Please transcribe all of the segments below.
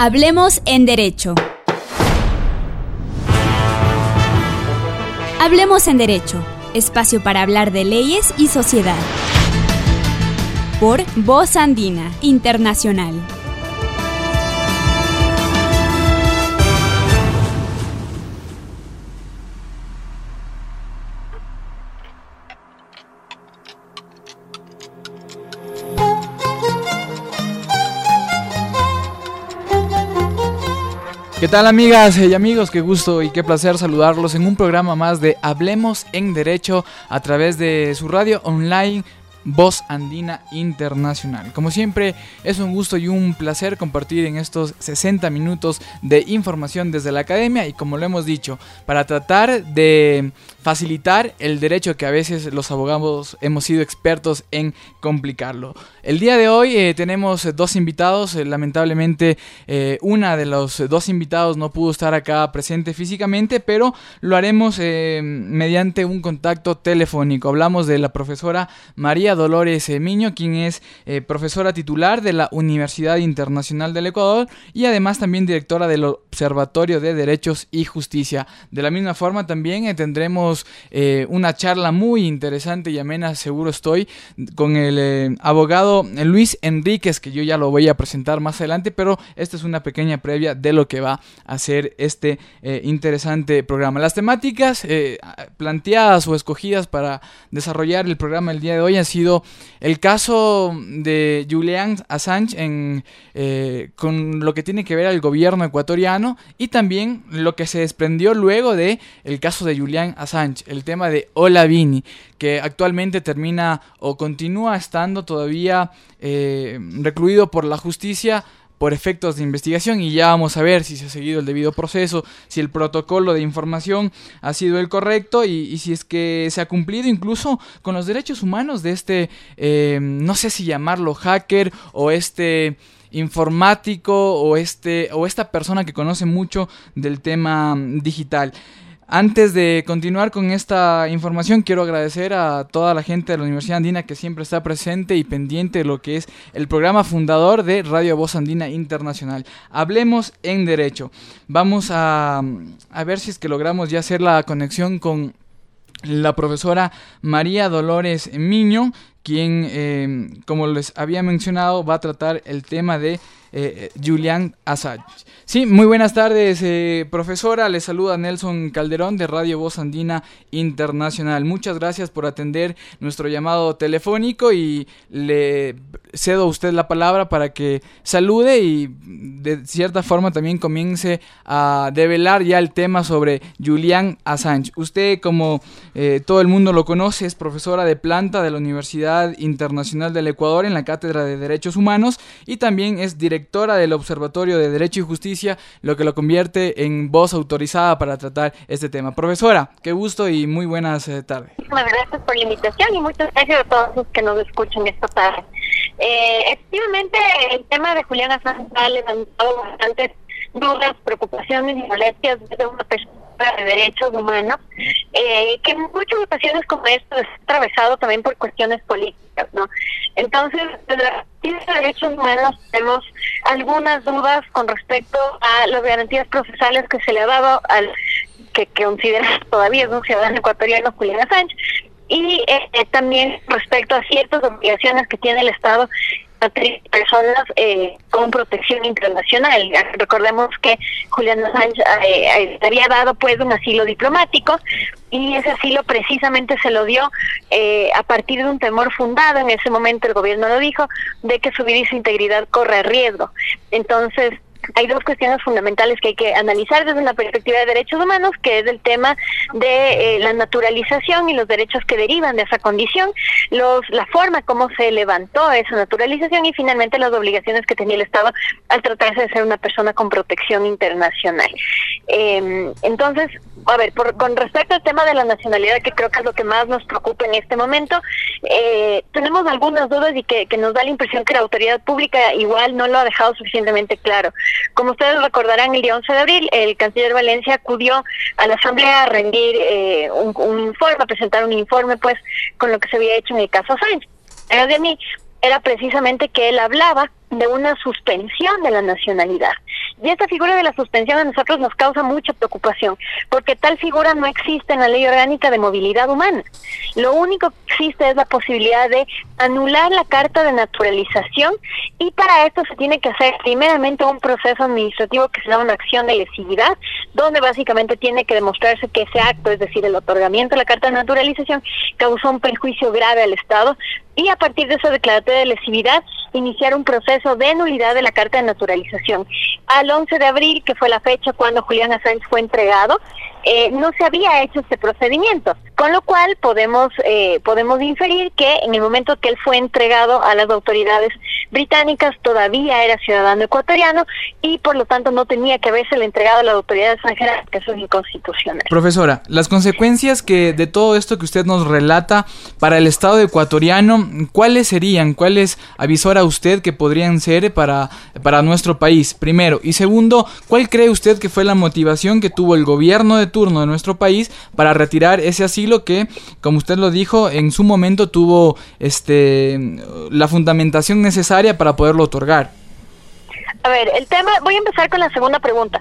Hablemos en Derecho. Hablemos en Derecho, espacio para hablar de leyes y sociedad. Por Voz Andina Internacional. ¿Qué tal amigas y amigos? Qué gusto y qué placer saludarlos en un programa más de Hablemos en Derecho a través de su radio online Voz Andina Internacional. Como siempre, es un gusto y un placer compartir en estos 60 minutos de información desde la academia y como lo hemos dicho, para tratar de facilitar el derecho que a veces los abogados hemos sido expertos en complicarlo. El día de hoy eh, tenemos dos invitados, eh, lamentablemente eh, una de los dos invitados no pudo estar acá presente físicamente, pero lo haremos mediante un contacto telefónico. Hablamos de la profesora María Dolores Miño, quien es profesora titular de la Universidad Internacional del Ecuador y además también directora del Observatorio de Derechos y Justicia. De la misma forma también tendremos eh, una charla muy interesante y amena, seguro estoy, con el eh, abogado Luis Enríquez, que yo ya lo voy a presentar más adelante, pero esta es una pequeña previa de lo que va a ser este eh, interesante programa. Las temáticas planteadas o escogidas para desarrollar el programa el día de hoy han sido el caso de Julian Assange con lo que tiene que ver al gobierno ecuatoriano y también lo que se desprendió luego de caso de Julian Assange el tema de Olavini, que actualmente termina o continúa estando todavía eh, recluido por la justicia por efectos de investigación y ya vamos a ver si se ha seguido el debido proceso, si el protocolo de información ha sido el correcto y, si es que se ha cumplido incluso con los derechos humanos de este, eh, no sé si llamarlo hacker o este informático o este o esta persona que conoce mucho del tema digital. Antes de continuar con esta información, quiero agradecer a toda la gente de la Universidad Andina que siempre está presente y pendiente de lo que es el programa fundador de Radio Voz Andina Internacional. Hablemos en Derecho. Vamos a, a ver si es que logramos ya hacer la conexión con la profesora María Dolores Miño, quien, eh, como les había mencionado, va a tratar el tema de eh, Julian Assange. Sí, muy buenas tardes, eh, profesora. Le saluda Nelson Calderón de Radio Voz Andina Internacional. Muchas gracias por atender nuestro llamado telefónico y le cedo a usted la palabra para que salude y de cierta forma también comience a develar ya el tema sobre Julian Assange. Usted, como eh, todo el mundo lo conoce, es profesora de planta de la Universidad Internacional del Ecuador en la Cátedra de Derechos Humanos y también es directora directora del Observatorio de Derecho y Justicia, lo que lo convierte en voz autorizada para tratar este tema. Profesora, qué gusto y muy buenas eh, tardes. Muchas gracias por la invitación y muchas gracias a todos los que nos escuchan esta tarde. Eh, efectivamente, el tema de Juliana Sánchez ha levantado bastantes dudas, preocupaciones y molestias desde una perspectiva de derechos humanos, eh, que en muchas ocasiones como esto es atravesado también por cuestiones políticas, ¿no? Entonces, desde la de derechos humanos tenemos algunas dudas con respecto a las garantías procesales que se le ha dado al que, que todavía es un ciudadano ecuatoriano, Julián Sánchez, y eh, también respecto a ciertas obligaciones que tiene el Estado a personas eh, con protección internacional. Recordemos que Julián Assange eh, eh, había dado pues un asilo diplomático y ese asilo precisamente se lo dio eh, a partir de un temor fundado, en ese momento el gobierno lo dijo, de que su vida y su integridad corre riesgo. Entonces, hay dos cuestiones fundamentales que hay que analizar desde una perspectiva de derechos humanos, que es el tema de eh, la naturalización y los derechos que derivan de esa condición, los, la forma como se levantó esa naturalización y finalmente las obligaciones que tenía el Estado al tratarse de ser una persona con protección internacional. Eh, entonces, a ver, por, con respecto al tema de la nacionalidad, que creo que es lo que más nos preocupa en este momento, eh, tenemos algunas dudas y que, que nos da la impresión que la autoridad pública igual no lo ha dejado suficientemente claro. Como ustedes recordarán, el día 11 de abril, el canciller Valencia acudió a la Asamblea a rendir eh, un, un, informe, a presentar un informe, pues, con lo que se había hecho en el caso Sánchez. De mí era precisamente que él hablaba de una suspensión de la nacionalidad. Y esta figura de la suspensión a nosotros nos causa mucha preocupación, porque tal figura no existe en la ley orgánica de movilidad humana. Lo único que existe es la posibilidad de anular la carta de naturalización y para esto se tiene que hacer primeramente un proceso administrativo que se llama una acción de lesividad, donde básicamente tiene que demostrarse que ese acto, es decir, el otorgamiento de la carta de naturalización, causó un perjuicio grave al Estado y a partir de esa declaratoria de lesividad iniciar un proceso de nulidad de la carta de naturalización. Al 11 de abril, que fue la fecha cuando Julián Assange fue entregado, eh, no se había hecho este procedimiento, con lo cual podemos eh, podemos inferir que en el momento que él fue entregado a las autoridades británicas todavía era ciudadano ecuatoriano y por lo tanto no tenía que haberse entregado a la autoridad extranjera, que eso es inconstitucional. Profesora, las consecuencias que de todo esto que usted nos relata para el Estado ecuatoriano, ¿cuáles serían? ¿Cuáles avisora usted que podrían ser para, para nuestro país? Primero. Y segundo, ¿cuál cree usted que fue la motivación que tuvo el gobierno de turno de nuestro país para retirar ese asilo que, como usted lo dijo, en su momento tuvo este la fundamentación necesaria para poderlo otorgar. A ver, el tema, voy a empezar con la segunda pregunta.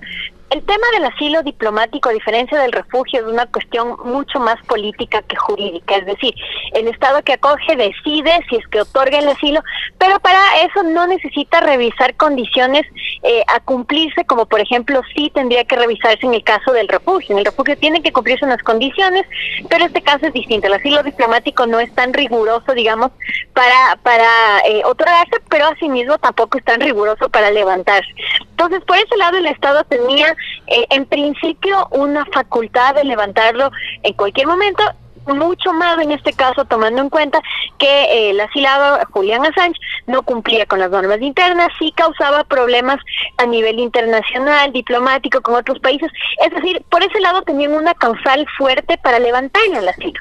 El tema del asilo diplomático, a diferencia del refugio, es una cuestión mucho más política que jurídica. Es decir, el Estado que acoge decide si es que otorga el asilo, pero para eso no necesita revisar condiciones eh, a cumplirse, como por ejemplo sí tendría que revisarse en el caso del refugio. En el refugio tienen que cumplirse unas condiciones, pero este caso es distinto. El asilo diplomático no es tan riguroso, digamos, para, para eh, otorgarse, pero asimismo tampoco es tan riguroso para levantarse. Entonces, por ese lado, el Estado tenía eh, en principio una facultad de levantarlo en cualquier momento mucho más en este caso tomando en cuenta que eh, el asilado Julián Assange no cumplía con las normas internas, sí causaba problemas a nivel internacional, diplomático con otros países, es decir, por ese lado tenían una causal fuerte para levantar el asilo.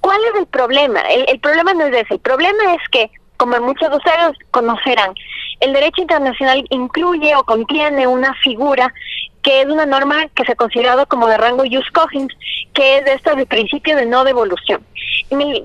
¿Cuál es el problema? El, el problema no es ese, el problema es que, como muchos de ustedes conocerán, el derecho internacional incluye o contiene una figura que es una norma que se ha considerado como de rango jus cogens, que es esto del principio de no devolución.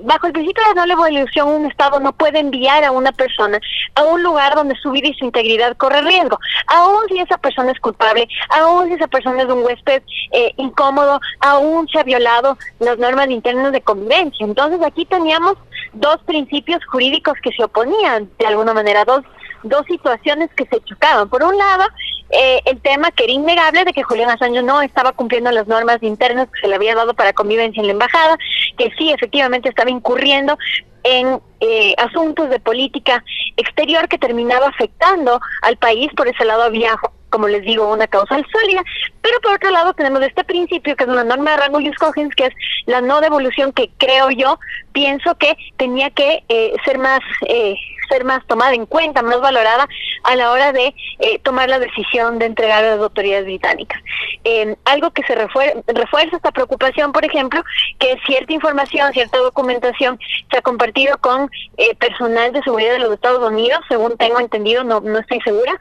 Bajo el principio de no devolución, un Estado no puede enviar a una persona a un lugar donde su vida y su integridad corre riesgo, aun si esa persona es culpable, aun si esa persona es un huésped eh, incómodo, aun se ha violado las normas internas de convivencia. Entonces aquí teníamos dos principios jurídicos que se oponían de alguna manera, dos dos situaciones que se chocaban. Por un lado, eh, el tema que era innegable de que Julián Assange no estaba cumpliendo las normas internas que se le había dado para convivencia en la embajada, que sí, efectivamente estaba incurriendo en eh, asuntos de política exterior que terminaba afectando al país. Por ese lado había, como les digo, una causal sólida. Pero por otro lado tenemos este principio, que es una norma de rango Jus Cogens, que es la no devolución que creo yo, pienso que tenía que eh, ser más... Eh, ser más tomada en cuenta, más valorada a la hora de eh, tomar la decisión de entregar a las autoridades británicas. Eh, algo que se refuerza esta preocupación, por ejemplo, que cierta información, cierta documentación se ha compartido con eh, personal de seguridad de los Estados Unidos, según tengo entendido, no, no estoy segura,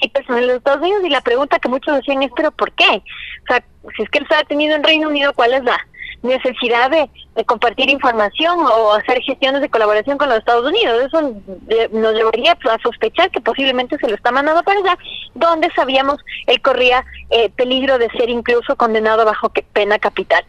sí personal de los Estados Unidos y la pregunta que muchos decían es, pero ¿por qué? O sea, si es que él está detenido en Reino Unido, ¿cuál es la necesidad de, compartir información o hacer gestiones de colaboración con los Estados Unidos. Eso nos llevaría a sospechar que posiblemente se lo está mandando para allá, donde sabíamos él corría eh, peligro de ser incluso condenado bajo pena capital.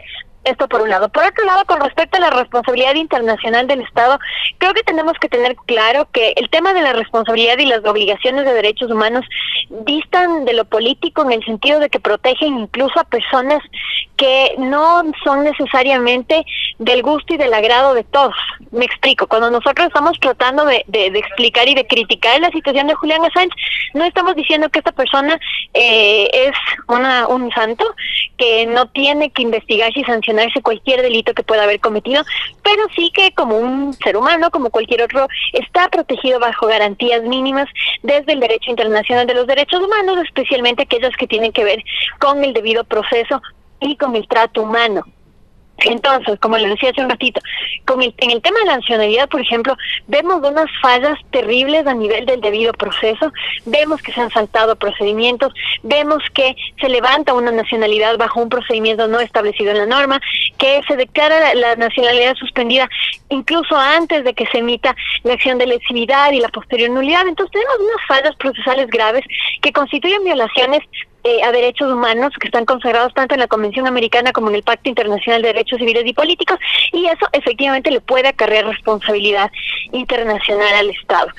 Esto por un lado. Por otro lado, con respecto a la responsabilidad internacional del Estado, creo que tenemos que tener claro que el tema de la responsabilidad y las obligaciones de derechos humanos distan de lo político en el sentido de que protegen incluso a personas que no son necesariamente del gusto y del agrado de todos. Me explico, cuando nosotros estamos tratando de, explicar y de criticar la situación de Julián Assange, no estamos diciendo que esta persona eh, es una, un santo, que no tiene que investigar y sancionar cualquier delito que pueda haber cometido, pero sí que como un ser humano, como cualquier otro, está protegido bajo garantías mínimas desde el derecho internacional de los derechos humanos, especialmente aquellos que tienen que ver con el debido proceso y con el trato humano. Entonces, como les decía hace un ratito, con el, en el tema de la nacionalidad, por ejemplo, vemos unas fallas terribles a nivel del debido proceso, vemos que se han saltado procedimientos, vemos que se levanta una nacionalidad bajo un procedimiento no establecido en la norma, que se declara la, nacionalidad suspendida incluso antes de que se emita la acción de lesividad y la posterior nulidad. Entonces tenemos unas fallas procesales graves que constituyen violaciones eh, a derechos humanos que están consagrados tanto en la Convención Americana como en el Pacto Internacional de Derechos Civiles y Políticos y eso efectivamente le puede acarrear responsabilidad internacional al Estado.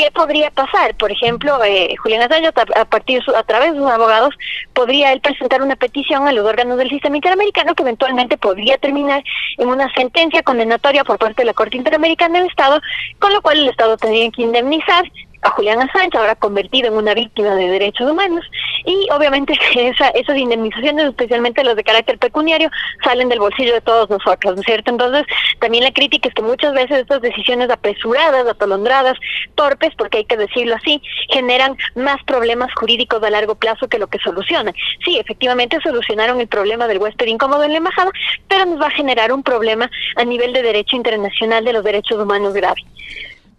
¿Qué podría pasar? Por ejemplo, eh, Julián Assange, a partir a través de sus abogados, podría él presentar una petición a los órganos del sistema interamericano que eventualmente podría terminar en una sentencia condenatoria por parte de la Corte Interamericana del Estado, con lo cual el Estado tendría que indemnizar a Julián Assange, ahora convertido en una víctima de derechos humanos, y obviamente esa, esas indemnizaciones, especialmente los de carácter pecuniario, salen del bolsillo de todos nosotros, ¿no es cierto? Entonces, también la crítica es que muchas veces estas decisiones apresuradas, atolondradas, torpes, porque hay que decirlo así, generan más problemas jurídicos a largo plazo que lo que solucionan. Sí, efectivamente solucionaron el problema del huésped incómodo en la embajada, pero nos va a generar un problema a nivel de derecho internacional de los derechos humanos grave.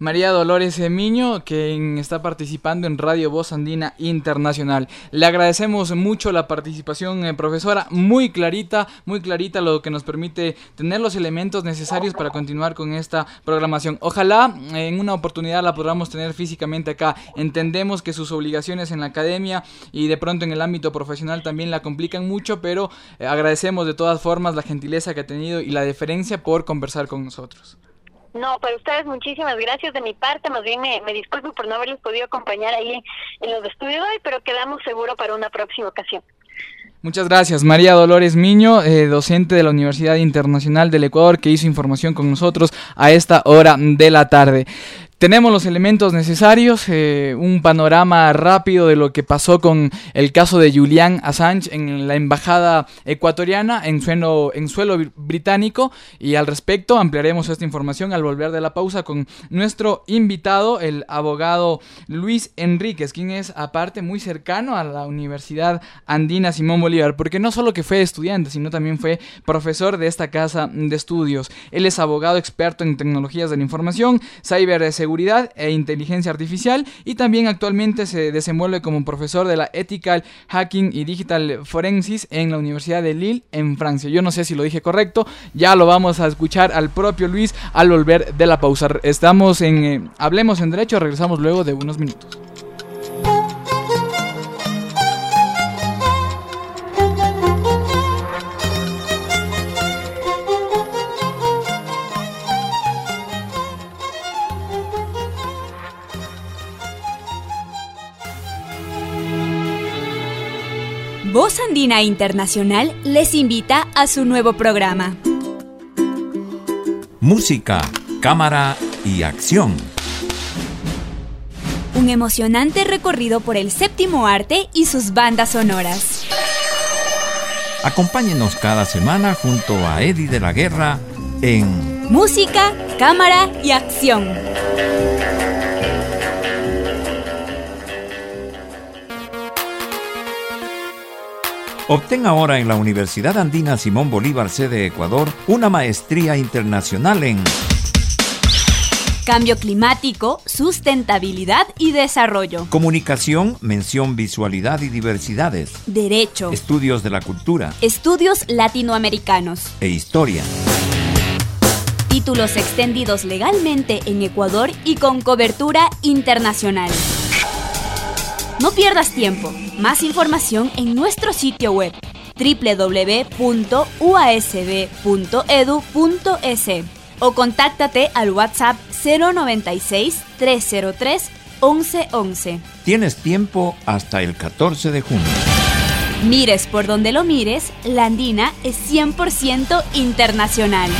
María Dolores Emiño, quien está participando en Radio Voz Andina Internacional. Le agradecemos mucho la participación, eh, profesora, muy clarita, muy clarita, lo que nos permite tener los elementos necesarios para continuar con esta programación. Ojalá eh, en una oportunidad la podamos tener físicamente acá. Entendemos que sus obligaciones en la academia y de pronto en el ámbito profesional también la complican mucho, pero eh, agradecemos de todas formas la gentileza que ha tenido y la deferencia por conversar con nosotros. No, para ustedes muchísimas gracias de mi parte. Más bien me, me disculpo por no haberles podido acompañar ahí en los estudios hoy, pero quedamos seguro para una próxima ocasión. Muchas gracias, María Dolores Miño, eh, docente de la Universidad Internacional del Ecuador, que hizo información con nosotros a esta hora de la tarde. Tenemos los elementos necesarios, eh, un panorama rápido de lo que pasó con el caso de Julian Assange en la embajada ecuatoriana en suelo, en suelo británico y al respecto ampliaremos esta información al volver de la pausa con nuestro invitado, el abogado Luis Enríquez, quien es aparte muy cercano a la Universidad Andina Simón Bolívar, porque no solo que fue estudiante, sino también fue profesor de esta casa de estudios. Él es abogado experto en tecnologías de la información, ciberseguridad, e inteligencia artificial y también actualmente se desenvuelve como profesor de la Ethical Hacking y Digital Forensics en la Universidad de Lille en Francia. Yo no sé si lo dije correcto, ya lo vamos a escuchar al propio Luis al volver de la pausa. Estamos en eh, Hablemos en Derecho, regresamos luego de unos minutos. Voz Andina Internacional les invita a su nuevo programa. Música, cámara y acción. Un emocionante recorrido por el séptimo arte y sus bandas sonoras. Acompáñenos cada semana junto a Eddie de la Guerra en Música, cámara y acción. Obtén ahora en la Universidad Andina Simón Bolívar, sede Ecuador, una maestría internacional en Cambio climático, sustentabilidad y desarrollo. Comunicación, mención, visualidad y diversidades. Derecho. Estudios de la cultura. Estudios latinoamericanos. E historia. Títulos extendidos legalmente en Ecuador y con cobertura internacional. No pierdas tiempo. Más información en nuestro sitio web www.uasb.edu.es o contáctate al WhatsApp 096 303 1111. Tienes tiempo hasta el 14 de junio. Mires por donde lo mires, la andina es 100% internacional.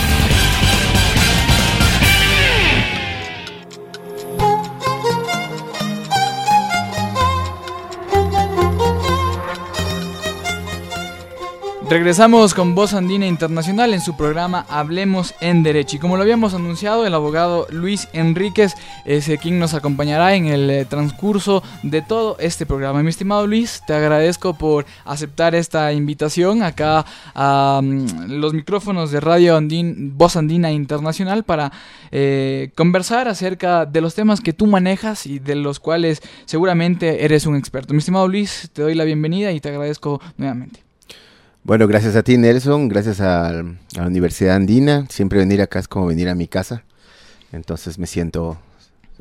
Regresamos con Voz Andina Internacional en su programa Hablemos en Derecho. Y como lo habíamos anunciado, el abogado Luis Enríquez es quien nos acompañará en el eh, transcurso de todo este programa. Mi estimado Luis, te agradezco por aceptar esta invitación acá a mm, los micrófonos de Radio Andin, Voz Andina Internacional para eh, conversar acerca de los temas que tú manejas y de los cuales seguramente eres un experto. Mi estimado Luis, te doy la bienvenida y te agradezco nuevamente. Bueno, gracias a ti Nelson, gracias a, la Universidad Andina. Siempre venir acá es como venir a mi casa. Entonces me siento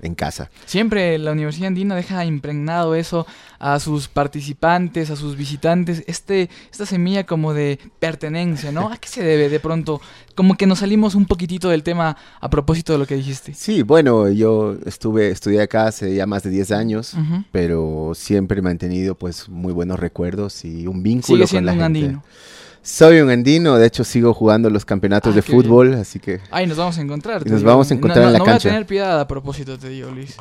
en casa. Siempre la Universidad Andina deja impregnado eso a sus participantes, a sus visitantes, este, esta semilla como de pertenencia, ¿no? ¿A qué se debe de pronto? Como que nos salimos un poquitito del tema a propósito de lo que dijiste. Sí, bueno, yo estuve, estudié acá hace ya más de 10 años, pero siempre he mantenido pues muy buenos recuerdos y un vínculo con la un Andino. Soy un andino, de hecho sigo jugando los campeonatos ah, de fútbol, así que... Ay, nos vamos a encontrar. Nos vamos a encontrar en la cancha. No voy a tener piedad a propósito, te digo, Luis.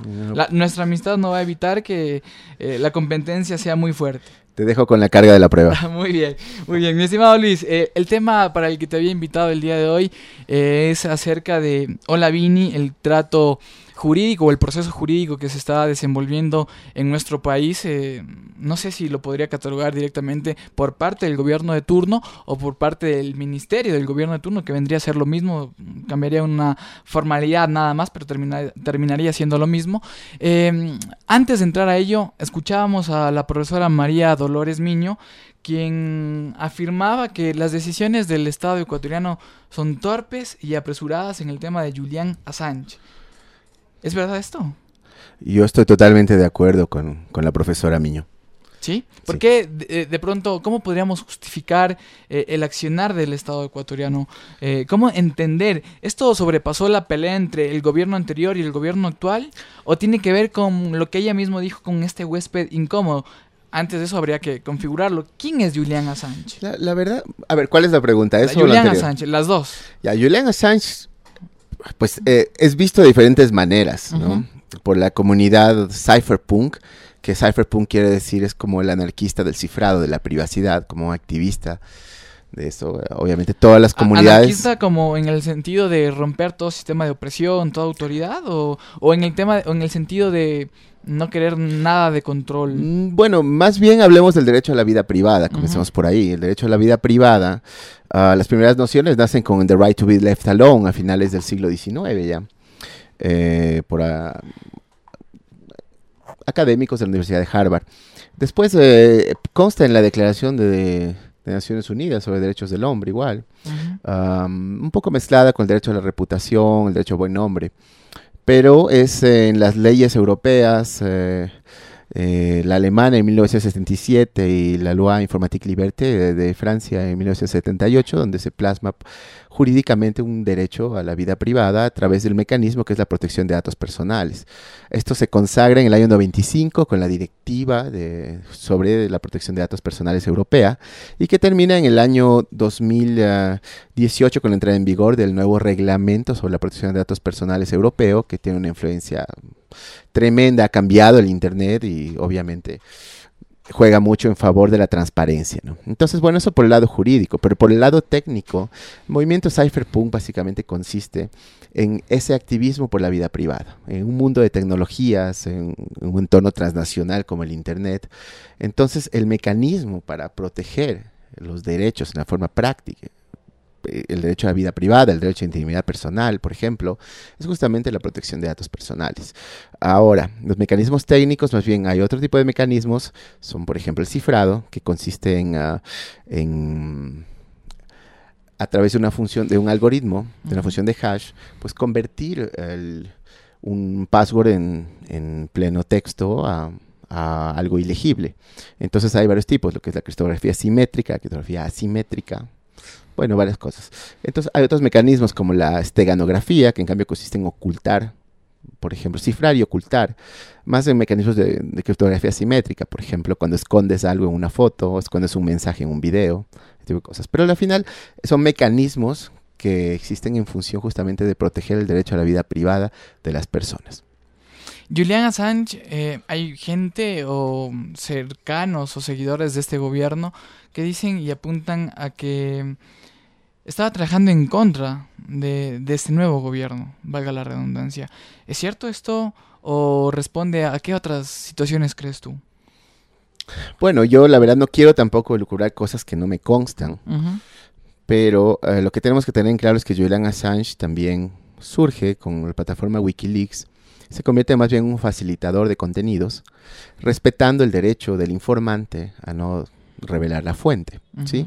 nuestra amistad no va a evitar que eh, la competencia sea muy fuerte. Te dejo con la carga de la prueba. muy bien, muy bien. Mi estimado Luis, eh, el tema para el que te había invitado el día de hoy eh, es acerca de Hola Vini, el trato jurídico o el proceso jurídico que se está desenvolviendo en nuestro país, eh, no sé si lo podría catalogar directamente por parte del gobierno de turno o por parte del ministerio del gobierno de turno, que vendría a ser lo mismo, cambiaría una formalidad nada más, pero terminaría siendo lo mismo. Em, antes de entrar a ello, escuchábamos a la profesora María Dolores Miño, quien afirmaba que las decisiones del Estado ecuatoriano son torpes y apresuradas en el tema de Julián Assange. ¿Es verdad esto? Yo estoy totalmente de acuerdo con, la profesora Miño. ¿Sí? ¿Por qué eh, de, pronto, cómo podríamos justificar eh, el accionar del Estado ecuatoriano? Eh, ¿Cómo entender? ¿Esto sobrepasó la pelea entre el gobierno anterior y el gobierno actual? ¿O tiene que ver con lo que ella misma dijo con este huésped incómodo? Antes de eso habría que configurarlo. ¿Quién es Julian Assange? La, verdad, a ver, ¿cuál es la pregunta? ¿Eso Julian Assange, las dos. Ya, Julian Assange pues eh, es visto de diferentes maneras, ¿no? Por la comunidad cypherpunk, que cypherpunk quiere decir es como el anarquista del cifrado, de la privacidad, como activista de eso. Obviamente todas las comunidades... ¿Anarquista como en el sentido de romper todo sistema de opresión, toda autoridad? ¿O, o en, el tema, o en el sentido de no querer nada de control. Mm, bueno, más bien hablemos del derecho a la vida privada, comencemos por ahí. El derecho a la vida privada, uh, las primeras nociones nacen con The Right to be Left Alone a finales del siglo XIX ya, eh, por uh, académicos de la Universidad de Harvard. Después eh, consta en la Declaración de, Naciones Unidas sobre Derechos del Hombre igual, um, un poco mezclada con el derecho a la reputación, el derecho a buen nombre pero es en las leyes europeas, eh, eh, la alemana en 1977 y la Loi Informatique Liberté de, Francia en 1978, donde se plasma jurídicamente un derecho a la vida privada a través del mecanismo que es la protección de datos personales. Esto se consagra en el año 95 con la directiva de, sobre la protección de datos personales europea y que termina en el año 2018 con la entrada en vigor del nuevo reglamento sobre la protección de datos personales europeo que tiene una influencia tremenda, ha cambiado el Internet y obviamente juega mucho en favor de la transparencia. ¿no? Entonces, bueno, eso por el lado jurídico, pero por el lado técnico, el movimiento cypherpunk básicamente consiste en ese activismo por la vida privada, en un mundo de tecnologías, en, un entorno transnacional como el Internet. Entonces, el mecanismo para proteger los derechos en la forma práctica, el derecho a la vida privada, el derecho a intimidad personal, por ejemplo, es justamente la protección de datos personales. Ahora, los mecanismos técnicos, más bien hay otro tipo de mecanismos, son por ejemplo el cifrado, que consiste en, ah, a través de una función, de un algoritmo, de una función de hash, pues convertir un password en, pleno texto a, a algo ilegible. Entonces hay varios tipos, lo que es la criptografía simétrica, la criptografía asimétrica, bueno, varias cosas. Entonces hay otros mecanismos como la esteganografía, que en cambio consiste en ocultar, por ejemplo, cifrar y ocultar, más en mecanismos de, criptografía simétrica, por ejemplo, cuando escondes algo en una foto, o escondes un mensaje en un video, ese tipo de cosas. Pero al final son mecanismos que existen en función justamente de proteger el derecho a la vida privada de las personas. Julian Assange, eh, hay gente o cercanos o seguidores de este gobierno que dicen y apuntan a que estaba trabajando en contra de, de este nuevo gobierno, valga la redundancia. ¿Es cierto esto o responde a qué otras situaciones crees tú? Bueno, yo la verdad no quiero tampoco lucrar cosas que no me constan, pero eh, lo que tenemos que tener en claro es que Julian Assange también surge con la plataforma Wikileaks, se convierte más bien en un facilitador de contenidos, respetando el derecho del informante a no revelar la fuente, ¿sí?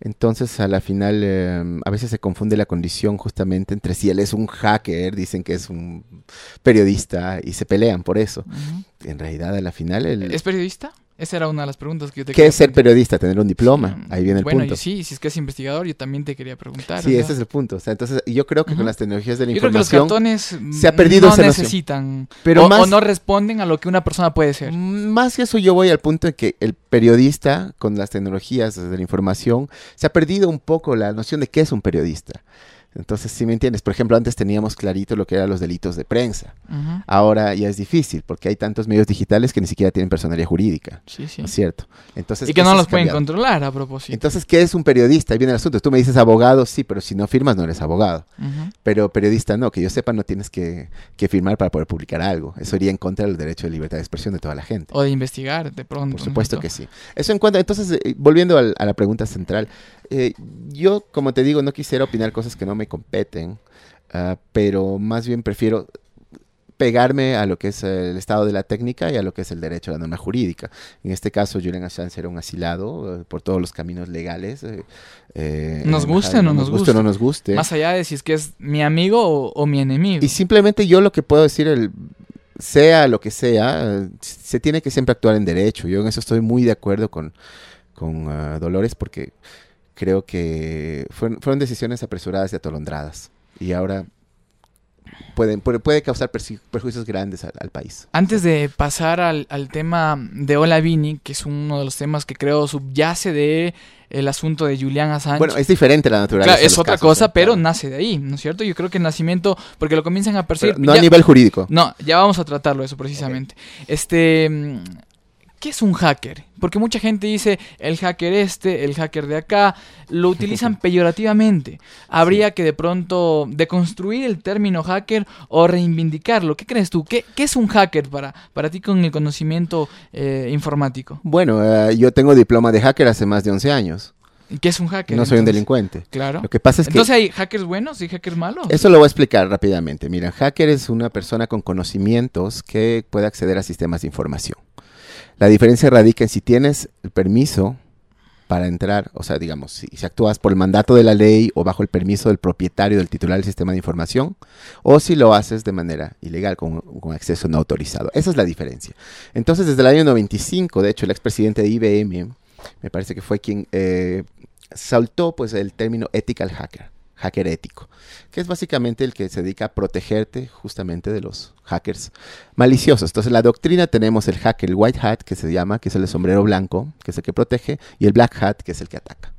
Entonces, a la final, eh, a veces se confunde la condición justamente entre si él es un hacker, dicen que es un periodista y se pelean por eso. En realidad, a la final, el, ¿Es periodista? Esa era una de las preguntas que yo te ¿qué es ser periodista? Tener un diploma. Mm, Ahí viene el bueno, punto. y sí, si es que es investigador, yo también te quería preguntar. Sí, ese es el punto. O sea, entonces, yo creo que con las tecnologías de la Yo creo que los información, cartones se ha perdido no esa necesitan Pero o, más- o no responden a lo que una persona puede ser. Mm, Más que eso, yo voy al punto de que el periodista, con las tecnologías de la información, se ha perdido un poco la noción de qué es un periodista. Entonces, si me entiendes, por ejemplo, antes teníamos clarito lo que eran los delitos de prensa. Ahora ya es difícil porque hay tantos medios digitales que ni siquiera tienen personalidad jurídica, Sí, sí. ¿no es cierto? Entonces, Y que no los pueden cambiado. controlar a propósito. Entonces, ¿qué es un periodista? Ahí viene el asunto. Tú me dices abogado, sí, pero si no firmas no eres abogado. Pero periodista no, que yo sepa no tienes que, que firmar para poder publicar algo. Eso iría en contra del derecho de libertad de expresión de toda la gente. O de investigar de pronto. Por supuesto Esto. que sí. Eso en cuanto, entonces, eh, volviendo al- a la pregunta central, eh, yo, como te digo, no quisiera opinar cosas que no me competen, ah, pero más bien prefiero pegarme a lo que es el estado de la técnica y a lo que es el derecho a la norma jurídica. En este caso, Julian Assange era un asilado eh, por todos los caminos legales. eh, Nos guste o no nos guste. o no guste. nos guste. Más allá de si es que es mi amigo o, o mi enemigo. Y simplemente yo lo que puedo decir, el, sea lo que sea, se tiene que siempre actuar en derecho. Yo en eso estoy muy de acuerdo con, con ah, Dolores porque creo que fueron, fueron decisiones apresuradas y atolondradas. Y ahora pueden, puede, causar perjuicios grandes al, al país. Antes de pasar al, al tema de Hola Vini, que es uno de los temas que creo subyace de el asunto de Julian Assange. Bueno, es diferente la naturaleza. Claro, es otra casos, cosa, pero Claro. nace de ahí, ¿no es cierto? Yo creo que el nacimiento, porque lo comienzan a percibir. Pero no a nivel jurídico. No, ya vamos a tratarlo eso precisamente. Este, ¿qué es un hacker? Porque mucha gente dice el hacker este, el hacker de acá, lo utilizan peyorativamente. Habría que de pronto deconstruir el término hacker o reivindicarlo. ¿Qué crees tú? ¿Qué, qué es un hacker para, para ti con el conocimiento eh, informático? Bueno, eh, yo tengo diploma de hacker hace más de 11 años. ¿Y ¿Qué es un hacker? No soy un delincuente. Claro. Lo que pasa es que... Entonces hay hackers buenos y hackers malos. Eso lo voy a explicar rápidamente. Mira, hacker es una persona con conocimientos que puede acceder a sistemas de información. La diferencia radica en si tienes el permiso para entrar, o sea, digamos, si, si actúas por el mandato de la ley o bajo el permiso del propietario del titular del sistema de información, o si lo haces de manera ilegal, con, con acceso no autorizado. Esa es la diferencia. Entonces, desde el año 95, de hecho, el expresidente de IBM, me parece que fue quien eh, saltó pues el término ethical hacker, hacker ético, que es básicamente el que se dedica a protegerte justamente de los hackers maliciosos. Entonces, en la doctrina tenemos el hacker, el white hat, que se llama, que es el sombrero blanco, que es el que protege, y el black hat, que es el que ataca.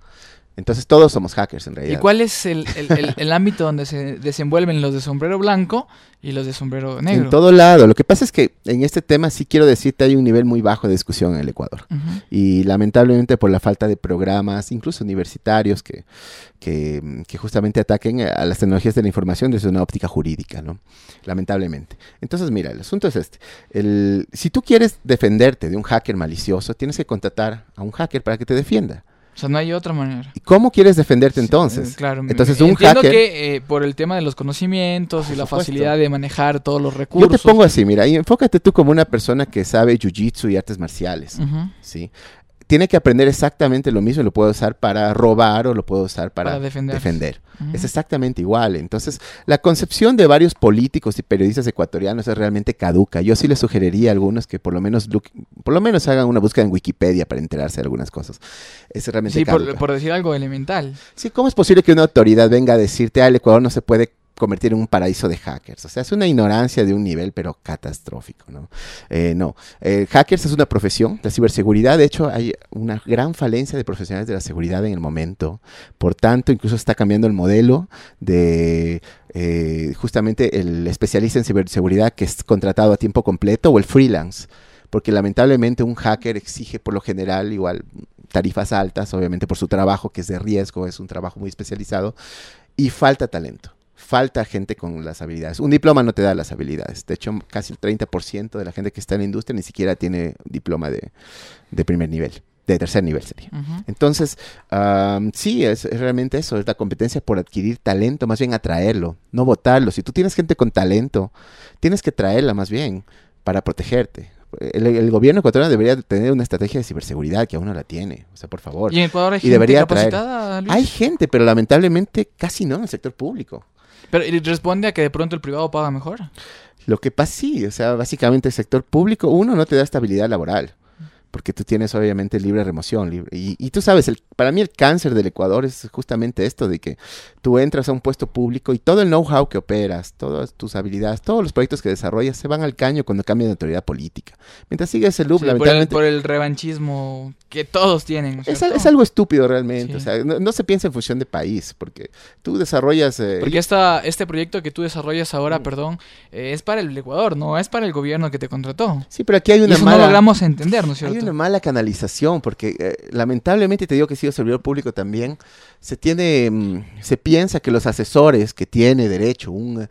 Entonces, todos somos hackers en ¿Y realidad. cuál es el, el- el- el ámbito donde se desenvuelven los de sombrero blanco y los de sombrero negro? En todo lado. Lo que pasa es que en este tema sí quiero decirte hay un nivel muy bajo de discusión en el Ecuador. Y lamentablemente por la falta de programas, incluso universitarios, que, que, que justamente ataquen a las tecnologías de la información desde una óptica jurídica, ¿no? Lamentablemente. Entonces, mira, el asunto es este. El, si tú quieres defenderte de un hacker malicioso, tienes que contratar a un hacker para que te defienda. O sea, no hay otra manera. ¿Y cómo quieres defenderte Sí, entonces? eh, claro. me- entonces, un entiendo hacker- que eh, por el tema de los conocimientos y la supuesto. facilidad de manejar todos los Yo recursos. te pongo así, mira, y enfócate tú como una persona que sabe jiu-jitsu y artes marciales. Ujú. ¿sí? Tiene que aprender exactamente lo mismo, lo puede usar para robar o lo puede usar para, defender. Es exactamente igual. Entonces, la concepción de varios políticos y periodistas ecuatorianos es realmente caduca. Yo sí les sugeriría a algunos que por lo menos por lo menos hagan una búsqueda en Wikipedia para enterarse de algunas cosas. Es realmente Sí, caduca. por, por decir algo elemental. Sí, ¿cómo es posible que una autoridad venga a decirte, ah, el Ecuador no se puede convertir en un paraíso de hackers? O sea, es una ignorancia de un nivel, pero catastrófico, ¿no? Eh, no, Eh, hackers es una profesión, la ciberseguridad, de hecho, hay una gran falencia de profesionales de la seguridad en el momento. Por tanto, incluso está cambiando el modelo de eh, justamente el especialista en ciberseguridad que es contratado a tiempo completo o el freelance. Porque lamentablemente un hacker exige por lo general igual tarifas altas, obviamente por su trabajo, que es de riesgo, es un trabajo muy especializado, y falta talento. Falta gente con las habilidades. Un diploma no te da las habilidades. De hecho, casi el 30% de la gente que está en la industria ni siquiera tiene diploma de, de primer nivel de tercer nivel sería. Entonces, sí, es, realmente eso, es la competencia por adquirir talento, más bien atraerlo, no votarlo. Si tú tienes gente con talento, tienes que traerla más bien para protegerte. El, gobierno ecuatoriano debería tener una estrategia de ciberseguridad que aún no la tiene. O sea, por favor. ¿Y en Ecuador hay gente debería capacitada, Hay gente, pero lamentablemente casi no en el sector público. Pero ¿y responde a que de pronto el privado paga mejor? Lo que pasa, sí, o sea, básicamente el sector público, uno, no te da estabilidad laboral porque tú tienes obviamente libre remoción. Libre, y, tú sabes, el, para mí el cáncer del Ecuador es justamente esto, de que tú entras a un puesto público y todo el know-how que operas, todas tus habilidades, todos los proyectos que desarrollas se van al caño cuando cambian de autoridad política. Mientras sigues el loop, lamentablemente... Por el, revanchismo que todos tienen. es, algo estúpido realmente, o sea, no, se piensa en función de país, porque tú desarrollas... Eh, porque esta, este proyecto que tú desarrollas ahora, mm. perdón, eh, es para el Ecuador, no es para el gobierno que te contrató. Sí, pero aquí hay una y eso no logramos entender, ¿no es cierto? Una mala canalización, porque eh, lamentablemente te digo que he sido servidor público también, se tiene, mm, se piensa que los asesores que tiene derecho una,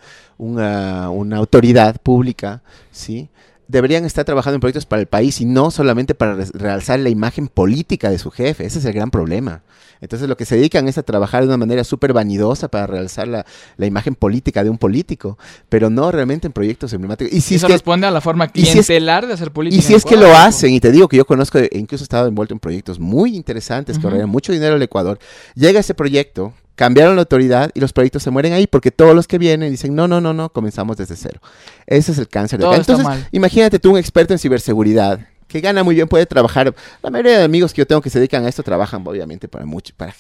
una autoridad pública, ¿sí? Deberían estar trabajando en proyectos para el país y no solamente para realzar la imagen política de su jefe. Ese es el gran problema. Entonces lo que se dedican es a trabajar de una manera súper vanidosa para realzar la, imagen política de un político, pero no realmente en proyectos emblemáticos. Y si Eso responde a la forma clientelar de hacer política. Y si es que lo hacen, y te digo que yo conozco, e incluso he estado envuelto en proyectos muy interesantes que ahorran mucho dinero al Ecuador, llega ese proyecto, cambiaron la autoridad y los proyectos se mueren ahí porque todos los que vienen dicen, no, no, no, no, comenzamos desde cero. Ese es el cáncer de acá. Entonces, imagínate tú un experto en ciberseguridad que gana muy bien, puede trabajar. La mayoría de amigos que yo tengo que se dedican a esto trabajan obviamente para mucho, para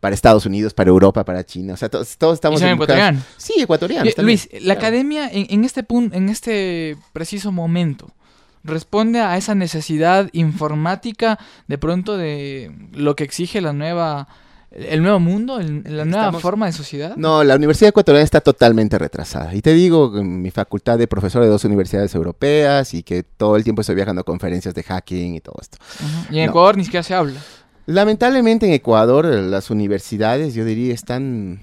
para Estados Unidos, para Europa, para China. O sea, todos, estamos... ¿Y son ecuatorianos? Sí, ecuatorianos. Luis, la academia en, en, este punto, en este preciso momento, responde a esa necesidad informática de pronto de lo que exige la nueva el nuevo mundo, la nueva forma de sociedad? No, la Universidad Ecuatoriana está totalmente retrasada. Y te digo, mi facultad de profesor de dos universidades europeas y que todo el tiempo estoy viajando a conferencias de hacking y todo esto. Y en Ecuador ni siquiera se habla. Lamentablemente en Ecuador las universidades, yo diría, están,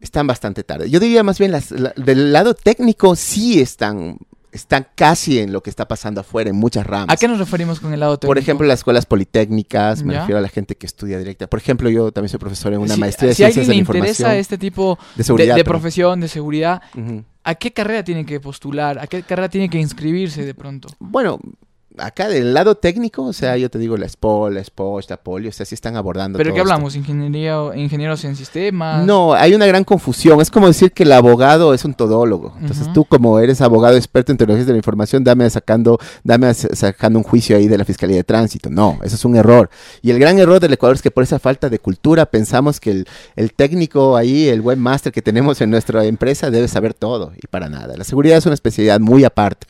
están bastante tarde. Yo diría más bien, las, del lado técnico sí están están casi en lo que está pasando afuera, en muchas ramas. ¿A qué nos referimos con el lado técnico? Por ejemplo, las escuelas politécnicas, me refiero a la gente que estudia directa. Por ejemplo, yo también soy profesor en una maestría de ciencias de la información. Si interesa este tipo de, profesión, de seguridad, ¿a qué carrera tiene que postular? ¿A qué carrera tiene que inscribirse de pronto? Bueno, acá del lado técnico, o sea, yo te digo la SPO, la SPOS, la Polio, o sea, sí están abordando. ¿Pero qué hablamos? ¿Ingeniería, ¿Ingenieros en sistemas? No, hay una gran confusión. Es como decir que el abogado es un todólogo. Entonces tú, como eres abogado experto en tecnologías de la información, dame sacando, dame sacando un juicio ahí de la Fiscalía de Tránsito. No, eso es un error. Y el gran error del Ecuador es que por esa falta de cultura pensamos que el, el técnico ahí, el webmaster que tenemos en nuestra empresa debe saber todo. Y para nada. La seguridad es una especialidad muy aparte.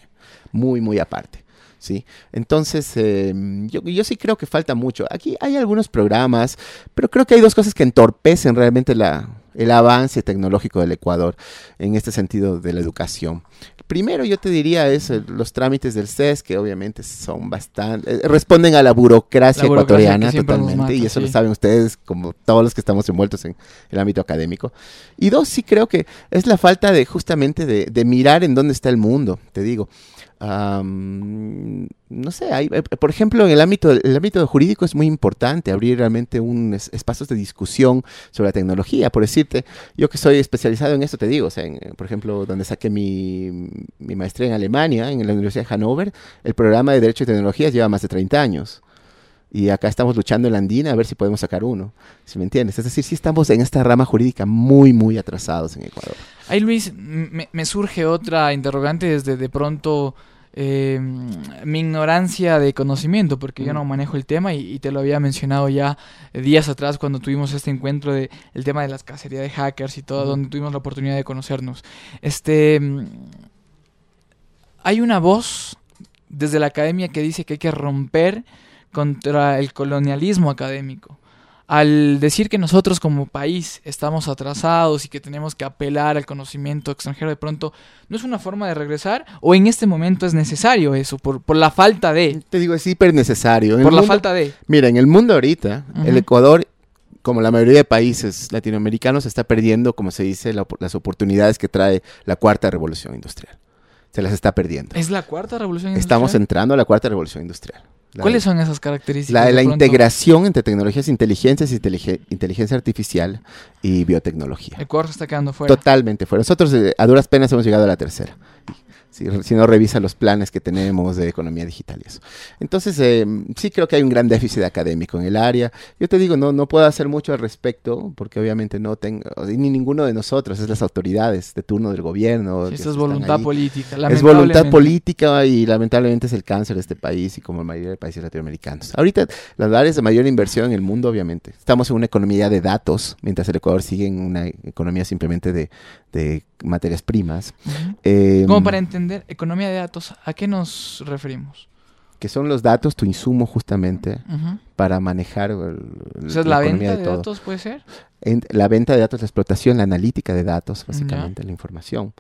Muy, muy aparte. ¿Sí? Entonces, em, yo, yo, sí creo que falta mucho. Aquí hay algunos programas, pero creo que hay dos cosas que entorpecen realmente la, el avance tecnológico del Ecuador en este sentido de la educación. Primero yo te diría es eh, los trámites del CES, que obviamente son bastante, eh, responden a la burocracia, ecuatoriana totalmente, y eso lo saben ustedes como todos los que estamos envueltos en el ámbito académico. Y dos, sí creo que es la falta de justamente de, de mirar en dónde está el mundo, te digo no sé, hay, eh, por ejemplo, en el ámbito, el ámbito jurídico es muy importante abrir realmente un espacios de discusión sobre la tecnología. Por decirte, yo que soy especializado en esto, te digo, o sea, por ejemplo, donde saqué mi, mi, maestría en Alemania, en la Universidad de Hannover, el programa de Derecho y Tecnologías lleva más de 30 años. Y acá estamos luchando en la andina a ver si podemos sacar uno, si me entiendes. Es decir, sí estamos en esta rama jurídica muy, muy atrasados en Ecuador. Ahí, Luis, me, me surge otra interrogante desde de pronto eh, mi ignorancia de conocimiento, porque yo no manejo el tema y, te lo había mencionado ya días atrás cuando tuvimos este encuentro de el tema de las cacerías de hackers y todo, donde tuvimos la oportunidad de conocernos. Este, hay una voz desde la academia que dice que hay que romper contra el colonialismo académico. al decir que nosotros como país estamos atrasados y que tenemos que apelar al conocimiento extranjero de pronto, ¿no es una forma de regresar? ¿O en este momento es necesario eso por, por la falta de? Te digo, es hiper necesario. Por la falta de. Mira, en el mundo ahorita, el Ecuador, como la mayoría de países latinoamericanos, está perdiendo, como se dice, las oportunidades que trae la cuarta revolución industrial. Se las está perdiendo. ¿Es la cuarta revolución industrial? Estamos entrando a la cuarta revolución industrial. ¿Cuáles son esas características? La, la integración entre tecnologías inteligentes, inteligencia artificial y biotecnología. Ecuador está quedando fuera. Totalmente fuera. Nosotros eh, a duras penas hemos llegado a la tercera si, no revisa los planes que tenemos de economía digital y eso. Entonces, eh, sí creo que hay un gran déficit académico en el área. Yo te digo, no, no puedo hacer mucho al respecto, porque obviamente no tengo, ni ninguno de nosotros, es las autoridades de turno del gobierno. eso es voluntad política. Es voluntad política y lamentablemente es el cáncer de este país y como la mayoría de países latinoamericanos. Ahorita, las áreas de mayor inversión en el mundo, obviamente. Estamos en una economía de datos, mientras el Ecuador sigue en una economía simplemente de, de materias primas. Como para entender economía de datos, ¿a qué nos referimos? Que son los datos, tu insumo justamente, para manejar la, venta de, datos puede ser? la venta de datos, la explotación, la analítica de datos, básicamente, la información.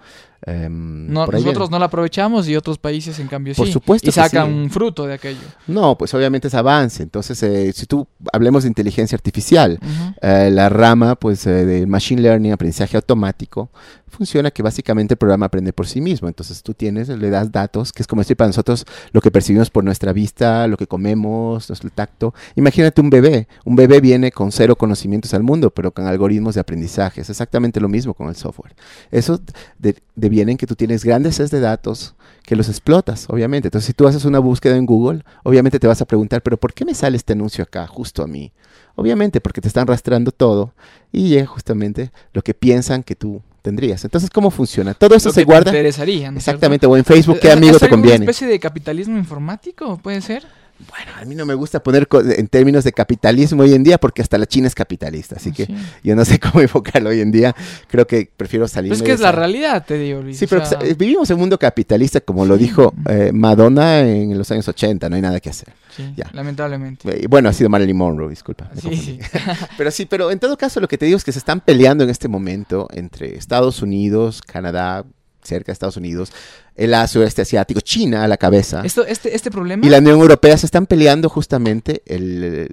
Em, nosotros no la aprovechamos y otros países en cambio Por sí. Supuesto y sacan un fruto de aquello. No, pues obviamente es avance. Entonces, eh, si tú hablemos de inteligencia artificial, eh, la rama pues eh, de machine learning, aprendizaje automático, funciona que básicamente el programa aprende por sí mismo. Entonces tú tienes, le das datos, que es como decir para nosotros lo que percibimos por nuestra vista, lo que comemos, nuestro tacto. Imagínate un bebé. Un bebé viene con cero conocimientos al mundo, pero con algoritmos de aprendizaje. Es exactamente lo mismo con el software. Eso de, deviene en que tú tienes grandes sets de datos que los explotas, obviamente. Entonces, si tú haces una búsqueda en Google, obviamente te vas a preguntar, pero ¿por qué me sale este anuncio acá, justo a mí? Obviamente, porque te están rastreando todo y llega justamente lo que piensan que tú tendrías. Entonces, ¿cómo funciona? Todo eso se guarda. interesaría, Exactamente, o en Facebook, ¿qué amigo te conviene? ¿Una especie de capitalismo informático, puede ser? Bueno, a mí no me gusta poner en términos de capitalismo hoy en día porque hasta la China es capitalista, así ah, que yo no sé cómo enfocarlo hoy en día. Creo que prefiero salir. Pues es que es la realidad, te digo, Luis. Sí, pero pues, vivimos en un mundo capitalista, como lo dijo eh, Madonna en los años 80, no hay nada que hacer. Sí, lamentablemente. Eh, bueno, ha sido Marilyn Monroe, disculpa. Sí, sí. pero sí, pero en todo caso lo que te digo es que se están peleando en este momento entre Estados Unidos, Canadá, cerca de Estados Unidos, el sudeste asiático, China a la cabeza. Esto, este, este problema. Y la Unión Europea se están peleando justamente el,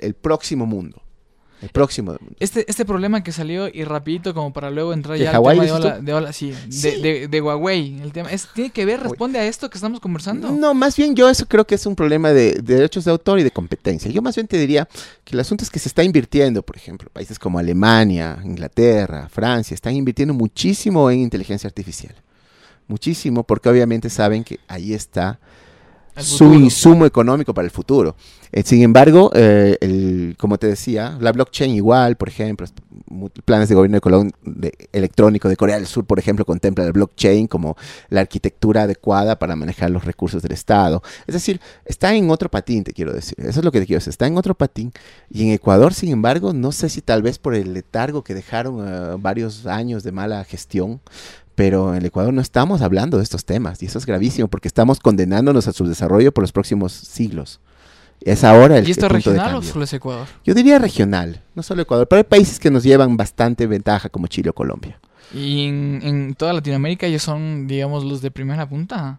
el próximo mundo. El próximo. Este, este problema que salió y rapidito como para luego entrar ya al tema de, Ola, de, Ola, sí, De, de, Huawei. El tema es, ¿Tiene que ver, responde a esto que estamos conversando? No, más bien yo eso creo que es un problema de, derechos de autor y de competencia. Yo más bien te diría que el asunto es que se está invirtiendo, por ejemplo, países como Alemania, Inglaterra, Francia, están invirtiendo muchísimo en inteligencia artificial. Muchísimo, porque obviamente saben que ahí está su insumo económico para el futuro. Eh, sin embargo, eh, el, como te decía, la blockchain igual, por ejemplo, planes de gobierno de, electrónico de Corea del Sur, por ejemplo, contempla la blockchain como la arquitectura adecuada para manejar los recursos del Estado. Es decir, está en otro patín, te quiero decir. Eso es lo que te quiero decir. Está en otro patín. Y en Ecuador, sin embargo, no sé si tal vez por el letargo que dejaron eh, varios años de mala gestión, pero en el Ecuador no estamos hablando de estos temas y eso es gravísimo porque estamos condenándonos a su desarrollo por los próximos siglos. Es ahora el ¿Y esto regional o solo es Ecuador? Yo diría regional, no solo Ecuador, pero hay países que nos llevan bastante ventaja como Chile o Colombia. ¿Y en, toda Latinoamérica ellos son, digamos, los de primera punta?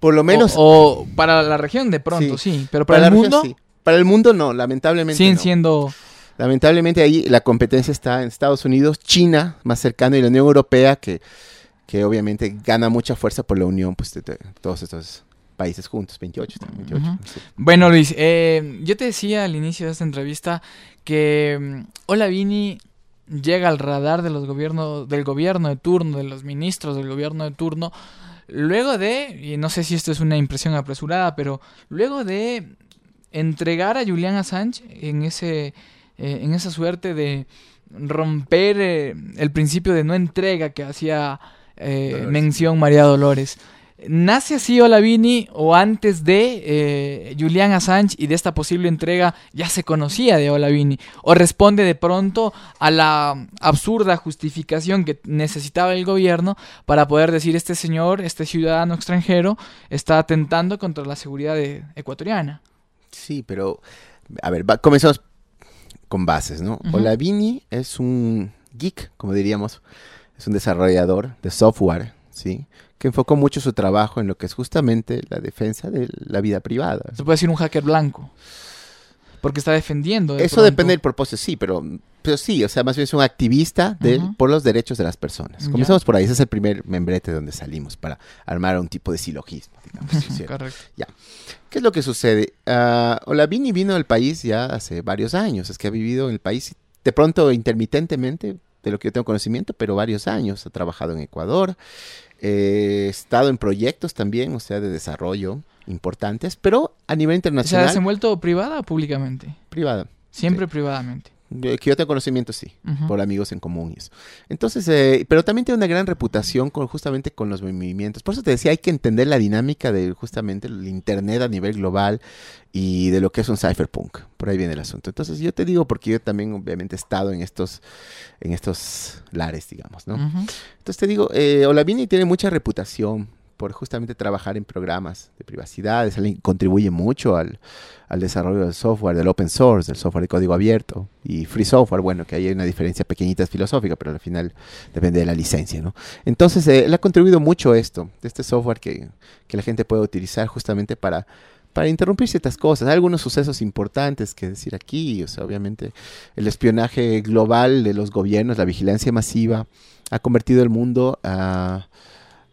Por lo menos... O, para la región de pronto, sí, pero para, el mundo... Para el mundo no, lamentablemente. Siguen siendo Lamentablemente ahí la competencia está en Estados Unidos, China más cercano y la Unión Europea que, que obviamente gana mucha fuerza por la unión pues, de, todos estos países juntos, 28. Bueno Luis, eh, yo te decía al inicio de esta entrevista que mm, Hola Vini llega al radar de los gobiernos, del gobierno de turno, de los ministros del gobierno de turno, luego de, y no sé si esto es una impresión apresurada, pero luego de entregar a Julian Assange en ese eh, en esa suerte de romper eh, el principio de no entrega que hacía eh, mención María Dolores. ¿Nace así Olavini o antes de Julian Assange y de esta posible entrega ya se conocía de Olavini? ¿O responde de pronto a la absurda justificación que necesitaba el gobierno para poder decir este señor, este ciudadano extranjero, está atentando contra la seguridad ecuatoriana? Sí, pero a ver, comenzamos con bases, ¿no? Olavini es un geek, como diríamos, es un desarrollador de software, ¿sí? Que enfocó mucho su trabajo en lo que es justamente la defensa de la vida privada. Se puede decir un hacker blanco. Porque está defendiendo. Eso depende del propósito, sí, pero, pero sí, o sea, más bien es un activista de, por los derechos de las personas. Comenzamos por ahí, ese es el primer membrete donde salimos para armar un tipo de silogismo, digamos. Correcto. Ya. ¿Qué es lo que sucede? Uh, Olavini vino al país ya hace varios años, es que ha vivido en el país de pronto intermitentemente, de lo que yo tengo conocimiento, pero varios años. Ha trabajado en Ecuador, eh, estado en proyectos también, o sea, de desarrollo importantes, pero a nivel internacional. ¿Se ha desenvuelto privada o públicamente? Privada. Siempre privadamente. Que yo tengo conocimiento, sí, por amigos en común. Y eso. Entonces, eh, pero también tiene una gran reputación con, justamente con los movimientos. Por eso te decía, hay que entender la dinámica de justamente el Internet a nivel global y de lo que es un cypherpunk. Por ahí viene el asunto. Entonces, yo te digo, porque yo también obviamente he estado en estos, en estos lares, digamos, ¿no? Entonces te digo, eh, Olavini tiene mucha reputación por justamente trabajar en programas de privacidad, alguien contribuye mucho al, desarrollo del software, del open source, del software de código abierto y free software, bueno, que ahí hay una diferencia pequeñita filosófica, pero al final depende de la licencia, ¿no? Entonces, eh, él ha contribuido mucho esto, de este software que, que la gente puede utilizar justamente para para interrumpir ciertas cosas. Hay algunos sucesos importantes que decir aquí, o sea, obviamente el espionaje global de los gobiernos, la vigilancia masiva, ha convertido el mundo a...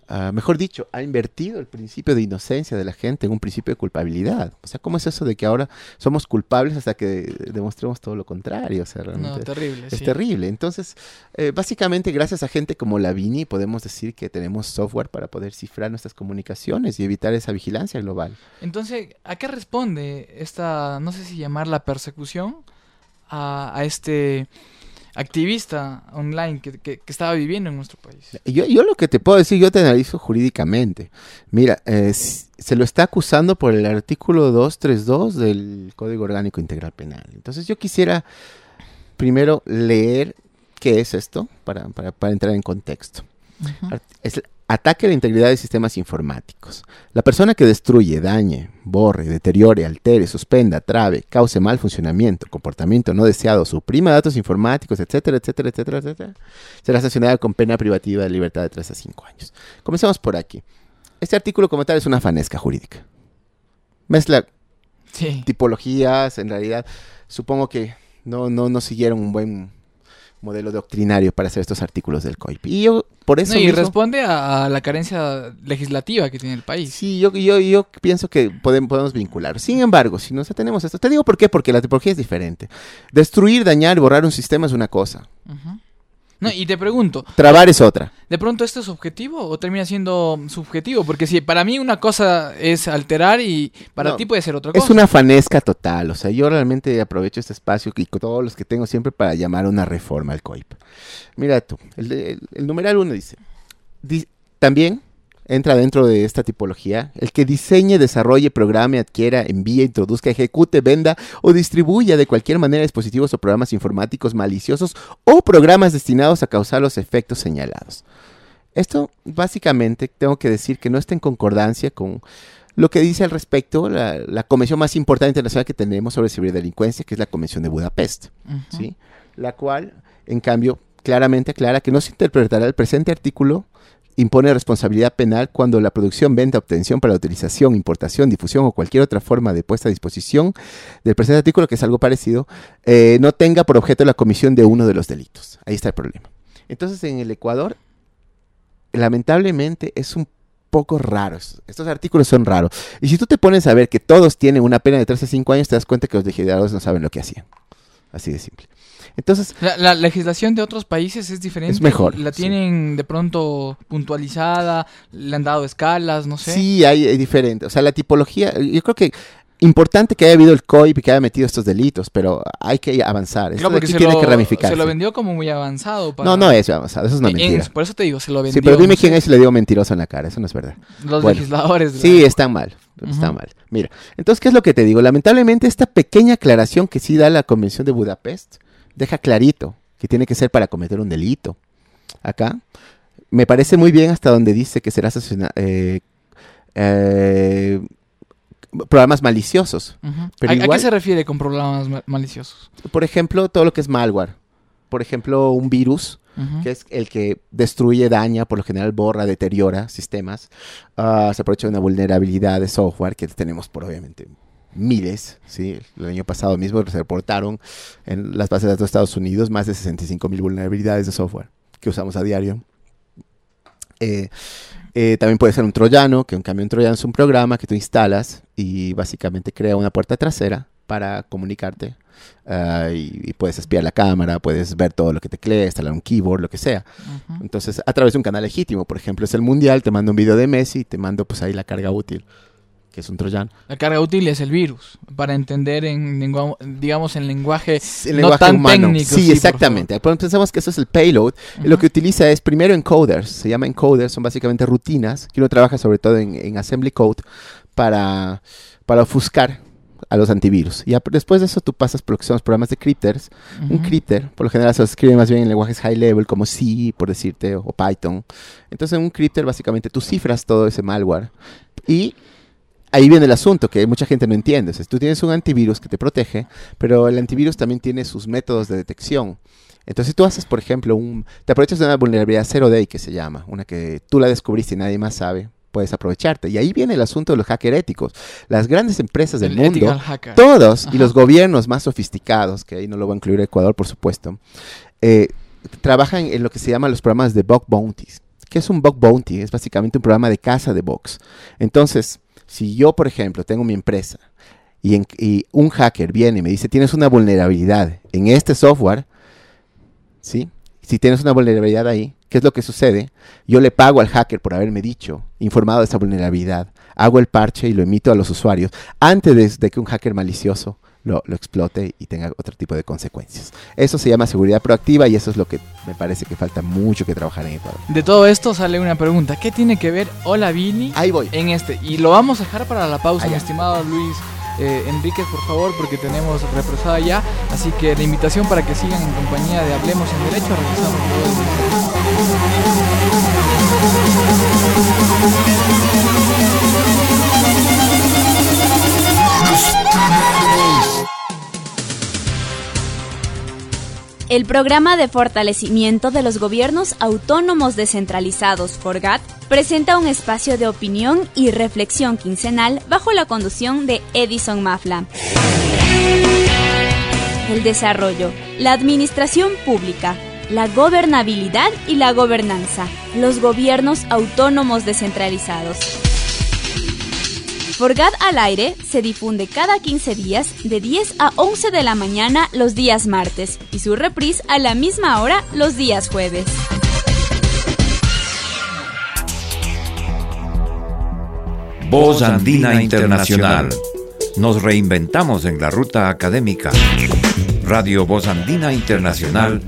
Ah, mejor dicho, ha invertido el principio de inocencia de la gente en un principio de culpabilidad. O sea, ¿cómo es eso de que ahora somos culpables hasta que demostremos todo lo contrario? O sea, realmente terrible, es terrible. Entonces, eh, básicamente, gracias a gente como Lavini, podemos decir que tenemos software para poder cifrar nuestras comunicaciones y evitar esa vigilancia global. Entonces, ¿a qué responde esta, no sé si llamarla persecución, a este activista online que, que, estaba viviendo en nuestro país. Yo, yo, lo que te puedo decir, yo te analizo jurídicamente. Mira, eh, se lo está acusando por el artículo 232 del Código Orgánico Integral Penal. Entonces yo quisiera primero leer qué es esto para, para, para entrar en contexto. Es Ataque a la integridad de sistemas informáticos. La persona que destruye, dañe, borre, deteriore, altere, suspenda, trabe, cause mal funcionamiento, comportamiento no deseado, suprima datos informáticos, etcétera, etcétera, etcétera, etcétera, será sancionada con pena privativa de libertad de 3 a 5 años. Comencemos por aquí. Este artículo como tal es una fanesca jurídica. Mezcla tipologías, en realidad supongo que no, no, no siguieron un buen modelo doctrinario para hacer estos artículos del COIP. Y yo, por eso. y responde a, la carencia legislativa que tiene el país. Sí, yo, yo, yo pienso que podemos, podemos vincular. Sin embargo, si nos tenemos esto, te digo por qué, porque la tipología es diferente. Destruir, dañar y borrar un sistema es una cosa. No, y te pregunto. Trabar es otra. ¿De pronto esto es objetivo o termina siendo subjetivo? Porque si para mí una cosa es alterar y para ti puede ser otra cosa. Es una fanesca total. O sea, yo realmente aprovecho este espacio y todos los que tengo siempre para llamar a una reforma al COIP. Mira tú, el, el numeral uno dice, también entra dentro de esta tipología. El que diseñe, desarrolle, programe, adquiera, envíe, introduzca, ejecute, venda o distribuya de cualquier manera dispositivos o programas informáticos maliciosos o programas destinados a causar los efectos señalados. Esto básicamente tengo que decir que no está en concordancia con lo que dice al respecto la, la convención más importante internacional que tenemos sobre ciberdelincuencia, que es la Convención de Budapest, ¿sí? la cual, en cambio, claramente aclara que no se interpretará el presente artículo impone responsabilidad penal cuando la producción, venta, obtención para la utilización, importación, difusión o cualquier otra forma de puesta a disposición del presente artículo, que es algo parecido, eh, no tenga por objeto la comisión de uno de los delitos. Ahí está el problema. Entonces, en el Ecuador, lamentablemente, es un poco raro. Estos artículos son raros. Y si tú te pones a ver que todos tienen una pena de 3 a 5 años, te das cuenta que los legisladores no saben lo que hacían. Así de simple. Entonces, la, legislación de otros países es diferente. Es mejor. La tienen de pronto puntualizada, le han dado escalas, no sé. Sí, hay, diferente. O sea, la tipología, yo creo que importante que haya habido el COIP y que haya metido estos delitos, pero hay que avanzar. Esto porque se tiene lo, que ramificar. Se lo vendió como muy avanzado. No, no es avanzado, eso es una mentira. por eso te digo, se lo vendió. Sí, pero dime quién es y le digo mentiroso en la cara, eso no es verdad. Los legisladores. Sí, están mal, está mal. Mira, entonces, ¿qué es lo que te digo? Lamentablemente, esta pequeña aclaración que sí da la Convención de Budapest deja clarito que tiene que ser para cometer un delito. Acá me parece muy bien hasta donde dice que será eh, eh, programas maliciosos. Pero ¿A, qué se refiere con programas ma- maliciosos? Por ejemplo, todo lo que es malware. Por ejemplo, un virus, que es el que destruye, daña, por lo general borra, deteriora sistemas. Ah, se aprovecha de una vulnerabilidad de software que tenemos por obviamente miles. ¿sí? El año pasado mismo se reportaron en las bases de datos de Estados Unidos más de 65 mil vulnerabilidades de software que usamos a diario. Eh, eh, también puede ser un troyano, que un camión troyano es un programa que tú instalas y básicamente crea una puerta trasera para comunicarte. ah, y, y puedes espiar la cámara, puedes ver todo lo que tecleas, instalar un keyboard, lo que sea. Ujú. Entonces, a través de un canal legítimo, por ejemplo, es el mundial, te mando un video de Messi, te mando pues ahí la carga útil, que es un troyano. La carga útil es el virus, para entender en lengua- digamos en lenguaje El no lenguaje tan humano. técnico. Sí, exactamente. Pensamos que eso es el payload. Lo que utiliza es primero encoders, se llama encoders, son básicamente rutinas que uno trabaja sobre todo en, en assembly code para, para ofuscar a los antivirus. Y después de eso tú pasas por lo que son los programas de crypters. Un crypter, por lo general se escribe más bien en lenguajes high level como C, por decirte, o Python. Entonces en un crypter básicamente tú cifras todo ese malware y ahí viene el asunto que mucha gente no entiende. O sea, tú tienes un antivirus que te protege, pero el antivirus también tiene sus métodos de detección. Entonces si tú haces, por ejemplo, un, te aprovechas de una vulnerabilidad zero day que se llama, una que tú la descubriste y nadie más sabe, puedes aprovecharte. Y ahí viene el asunto de los hackers éticos. Las grandes empresas del El mundo hacker. todos, y los gobiernos más sofisticados, que ahí no lo va a incluir Ecuador, por supuesto, eh, trabajan en lo que se llaman los programas de bug bounties. ¿Qué es un bug bounty? Es básicamente un programa de caza de bugs. Entonces, si yo, por ejemplo, tengo mi empresa y, un hacker viene y me dice, tienes una vulnerabilidad en este software, ¿sí? Si tienes una vulnerabilidad ahí, ¿qué es lo que sucede? Yo le pago al hacker por haberme dicho, informado de esa vulnerabilidad, hago el parche y lo emito a los usuarios antes de, que un hacker malicioso lo explote y tenga otro tipo de consecuencias. Eso se llama seguridad proactiva y eso es lo que me parece que falta mucho que trabajar en Ecuador. De todo esto sale una pregunta. ¿Qué tiene que ver Hola Vini Ahí voy. en este? Y lo vamos a dejar para la pausa, mi estimado Luis eh, Enríquez, por favor, porque tenemos represada ya. Así que la invitación para que sigan en compañía de Hablemos en Derecho. Regresamos El programa de fortalecimiento de los gobiernos autónomos descentralizados, FORGAT, presenta un espacio de opinión y reflexión quincenal bajo la conducción de Edison Mafla. El desarrollo, la administración pública, la gobernabilidad y la gobernanza, los gobiernos autónomos descentralizados. Forgat al aire se difunde cada 15 días de 10 a 11 de la mañana los días martes y su reprise a la misma hora los días jueves. Voz Andina Internacional. Nos reinventamos en la ruta académica. Radio Voz Andina Internacional.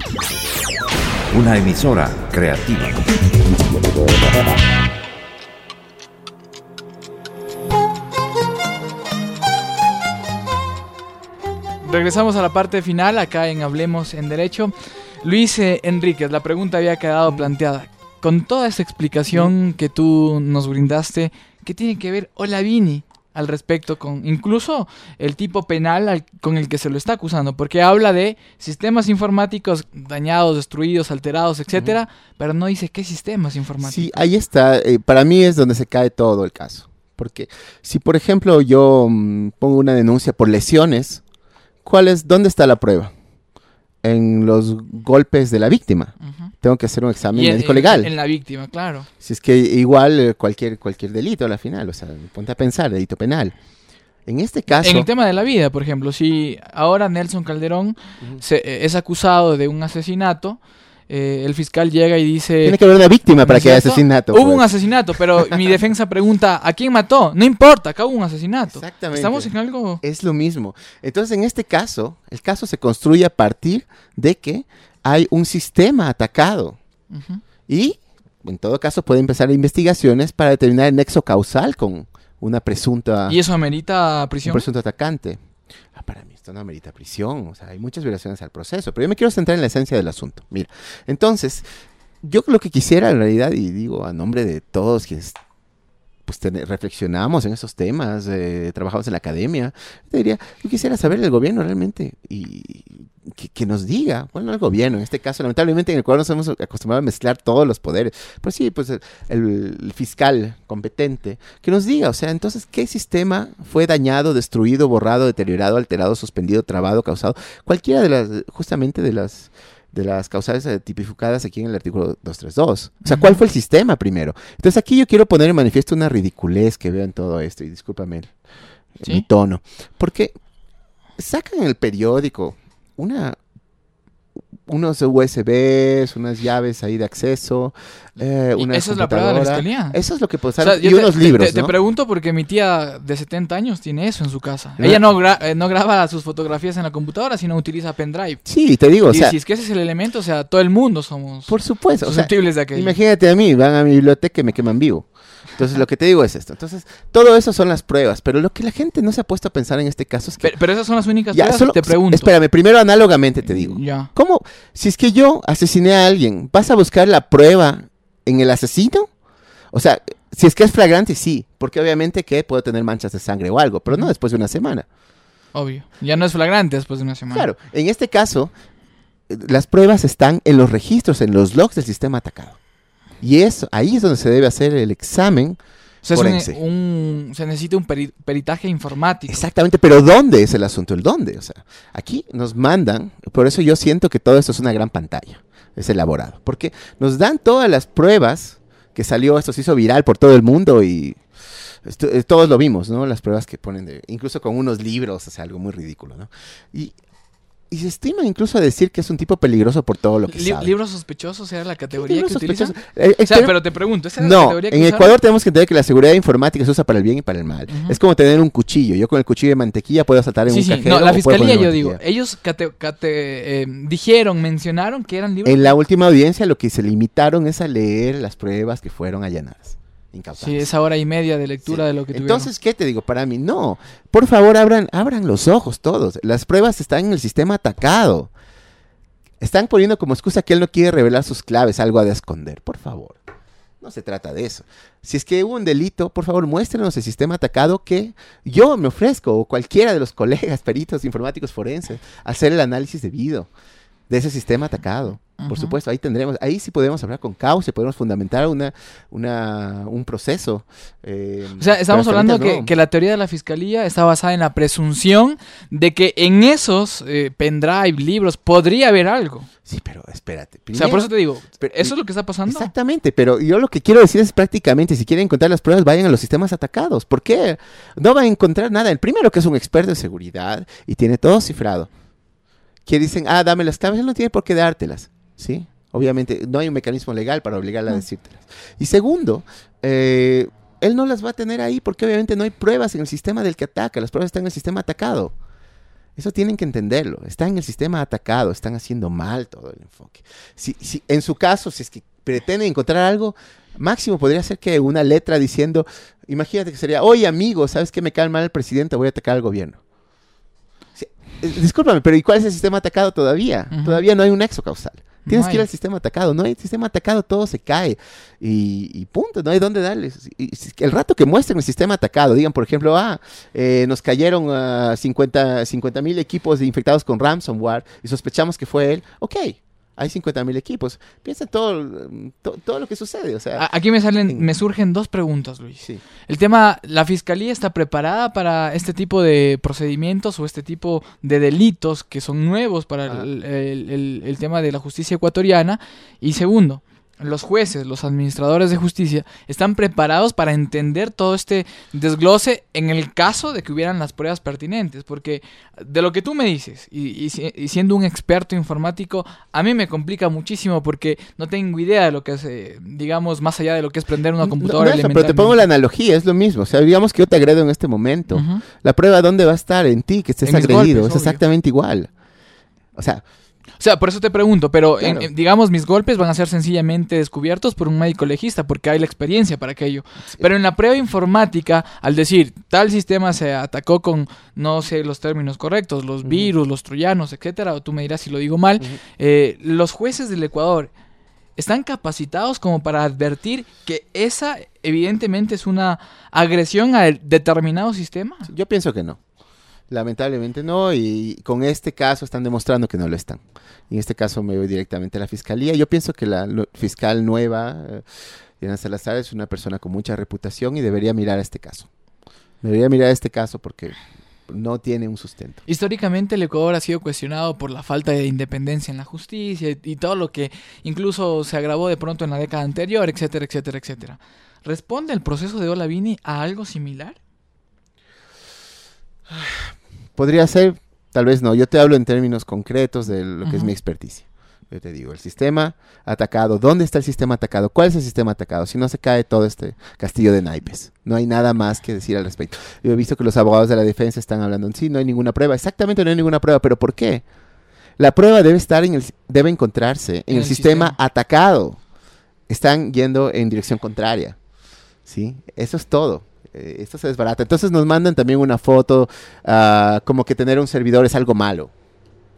Una emisora creativa. Regresamos a la parte final, acá en Hablemos en Derecho. Luis eh, Enríquez, la pregunta había quedado planteada. Con toda esta explicación que tú nos brindaste, ¿qué tiene que ver Olavini al respecto con incluso el tipo penal al- con el que se lo está acusando? Porque habla de sistemas informáticos dañados, destruidos, alterados, etcétera, pero no dice qué sistemas informáticos. Sí, ahí está. eh, para mí es donde se cae todo el caso. Porque si, por ejemplo, yo mm, pongo una denuncia por lesiones, ¿cuál es, ¿dónde está la prueba? En los golpes de la víctima. Ujú. Tengo que hacer un examen en- médico en- legal. En la víctima, claro. Si es que igual eh, cualquier, cualquier delito a la final, o sea, ponte a pensar, delito penal. En este caso, En el tema de la vida, por ejemplo, si ahora Nelson Calderón se- eh, es acusado de un asesinato, eh, el fiscal llega y dice... tiene que haber una víctima para ¿no es que haya asesinato. Hubo pues. un asesinato, pero mi defensa pregunta, ¿a quién mató? No importa, acá hubo un asesinato. Exactamente. Estamos en algo... Es lo mismo. Entonces, en este caso, el caso se construye a partir de que hay un sistema atacado. Y, en todo caso, puede empezar investigaciones para determinar el nexo causal con una presunta, ¿Y eso amerita un prisión? presunto atacante. Ah, para mí esto no amerita prisión. O sea, hay muchas violaciones al proceso. Pero yo me quiero centrar en la esencia del asunto. Mira, entonces, yo lo que quisiera en realidad, y digo a nombre de todos quienes pues reflexionamos en esos temas, eh, trabajamos en la academia, te diría, yo quisiera saber del gobierno realmente y que, nos diga, bueno, el gobierno, en este caso, lamentablemente en el cual nos hemos acostumbrado a mezclar todos los poderes, pero sí, pues el, fiscal competente, que nos diga, o sea, entonces, ¿qué sistema fue dañado, destruido, borrado, deteriorado, alterado, suspendido, trabado, causado? Cualquiera de las, justamente de las de las causales tipificadas aquí en el artículo 232. O sea, ¿cuál fue el sistema primero? Entonces aquí yo quiero poner en manifiesto una ridiculez que veo en todo esto, y discúlpame mi tono, porque sacan el periódico una unos USBs, unas llaves ahí de acceso, eh, una ¿Eso es la prueba de la fiscalía? Eso es lo que puedo y unos libros, te, pregunto porque mi tía de 70 años tiene eso en su casa. Ella no, eh, no graba sus fotografías en la computadora, sino utiliza pendrive. Sí, te digo, o sea... si es que ese es el elemento, o sea, todo el mundo somos por supuesto, susceptibles de aquello. Imagínate a mí, van a mi biblioteca y me queman vivo. Entonces, lo que te digo es esto. Entonces, todo eso son las pruebas, pero lo que la gente no se ha puesto a pensar en este caso es que... Pero, esas son las únicas pruebas, te pregunto. Espérame, primero análogamente te digo. Ya. ¿Cómo? Si es que yo asesiné a alguien, ¿vas a buscar la prueba en el asesino? O sea, si es que es flagrante, sí, porque obviamente que puedo tener manchas de sangre o algo, pero no después de una semana. Obvio. Ya no es flagrante después de una semana. Claro, en este caso, las pruebas están en los registros, en los logs del sistema atacado. Y eso, ahí es donde se debe hacer el examen. se necesita un peritaje informático. Exactamente, pero ¿dónde es el asunto? ¿El dónde? O sea, aquí nos mandan, por eso yo siento que todo esto es una gran pantalla, es elaborado, porque nos dan todas las pruebas que salió, esto se hizo viral por todo el mundo y eh, todos lo vimos, ¿no? Las pruebas que ponen, de, incluso con unos libros, o sea, algo muy ridículo, ¿no? Y y se estima incluso decir que es un tipo peligroso por todo lo que sabe. ¿Libros sospechosos era la categoría que? Eh, o sea, pero te pregunto, ¿esa no, la categoría que en Ecuador tenemos que entender que la seguridad informática se usa para el bien y para el mal. Es como tener un cuchillo. Yo con el cuchillo de mantequilla puedo saltar en un sí. No, la fiscalía, yo digo, ellos eh, dijeron, mencionaron que eran libros. En la última audiencia lo que se limitaron es a leer las pruebas que fueron allanadas. Sí, esa hora y media de lectura de lo que tuvieron. Entonces, ¿qué te digo? Para mí, no. Por favor, abran, abran los ojos todos. Las pruebas están en el sistema atacado. Están poniendo como excusa que él no quiere revelar sus claves, algo a de esconder. Por favor. No se trata de eso. Si es que hubo un delito, por favor, muéstrenos el sistema atacado que yo me ofrezco, o cualquiera de los colegas, peritos, informáticos forenses, hacer el análisis debido de ese sistema atacado. Por supuesto, ahí tendremos, ahí sí podemos hablar con causa, podemos fundamentar una, una, un proceso. Eh, o sea, estamos hablando que, que, la teoría de la fiscalía está basada en la presunción de que en esos eh, pendrive, libros, podría haber algo. Sí, pero espérate. o sea, por eso te digo, ¿eso es lo que está pasando? Exactamente, pero yo lo que quiero decir es prácticamente, si quieren encontrar las pruebas, vayan a los sistemas atacados. ¿Por qué? No van a encontrar nada. El primero que es un experto en seguridad y tiene todo cifrado que dicen, ah, dame las claves, él no tiene por qué dártelas, ¿sí? Obviamente, no hay un mecanismo legal para obligarla a decírtelas. Y segundo, eh, él no las va a tener ahí porque obviamente no hay pruebas en el sistema del que ataca, las pruebas están en el sistema atacado. Eso tienen que entenderlo, está en el sistema atacado, están haciendo mal todo el enfoque. Si, si, en su caso, si es que pretenden encontrar algo, máximo podría ser que una letra diciendo, imagínate que sería, oye amigo, ¿sabes que me cae mal el presidente? Voy a atacar al gobierno. Eh, discúlpame, pero ¿y cuál es el sistema atacado todavía? Todavía no hay un nexo causal. Tienes que ir al sistema atacado. No hay sistema atacado, todo se cae. Y, punto, no hay dónde darles. el rato que muestren el sistema atacado, digan, por ejemplo, ah, eh, nos cayeron a 50 mil equipos infectados con ransomware y sospechamos que fue él. Ok, hay 50 mil equipos. Piensa todo, todo lo que sucede. O sea, Aquí me salen, me surgen dos preguntas, Luis. El tema, ¿la fiscalía está preparada para este tipo de procedimientos o este tipo de delitos que son nuevos para el tema de la justicia ecuatoriana? Y segundo, los jueces, los administradores de justicia, están preparados para entender todo este desglose en el caso de que hubieran las pruebas pertinentes. Porque de lo que tú me dices, y, siendo un experto informático, a mí me complica muchísimo porque no tengo idea de lo que es, eh, digamos, más allá de lo que es prender una computadora. No, pero te pongo la analogía, es lo mismo. O sea, digamos que yo te agredo en este momento. La prueba, ¿dónde va a estar? En ti, que estés agredido. es exactamente igual. O sea, o sea, por eso te pregunto, pero digamos, mis golpes van a ser sencillamente descubiertos por un médico legista, porque hay la experiencia para aquello. Pero en la prueba informática, al decir tal sistema se atacó con, no sé los términos correctos, los virus, los troyanos, etcétera, o tú me dirás si lo digo mal, eh, los jueces del Ecuador están capacitados como para advertir que esa evidentemente es una agresión a determinado sistema? Yo pienso que no. Lamentablemente no, y con este caso están demostrando que no lo están. Y en este caso me voy directamente a la fiscalía. Yo pienso que la fiscal nueva, eh, Diana Salazar, es una persona con mucha reputación y debería mirar este caso. Debería mirar este caso porque no tiene un sustento. Históricamente el Ecuador ha sido cuestionado por la falta de independencia en la justicia y, todo lo que incluso se agravó de pronto en la década anterior, etcétera, etcétera, etcétera. ¿Responde el proceso de Olavini a algo similar? Podría ser, tal vez no. Yo te hablo en términos concretos de lo que es mi experticia. Yo te digo, el sistema atacado, ¿dónde está el sistema atacado? ¿Cuál es el sistema atacado? Si no se cae todo este castillo de naipes. No hay nada más que decir al respecto. Yo he visto que los abogados de la defensa están hablando en sí, no hay ninguna prueba. Exactamente, no hay ninguna prueba, pero ¿por qué? La prueba debe estar en el, debe encontrarse en, el, sistema, atacado. Están yendo en dirección contraria. ¿Sí? Eso es todo eh, esto se desbarata. Entonces nos mandan también una foto ah, como que tener un servidor es algo malo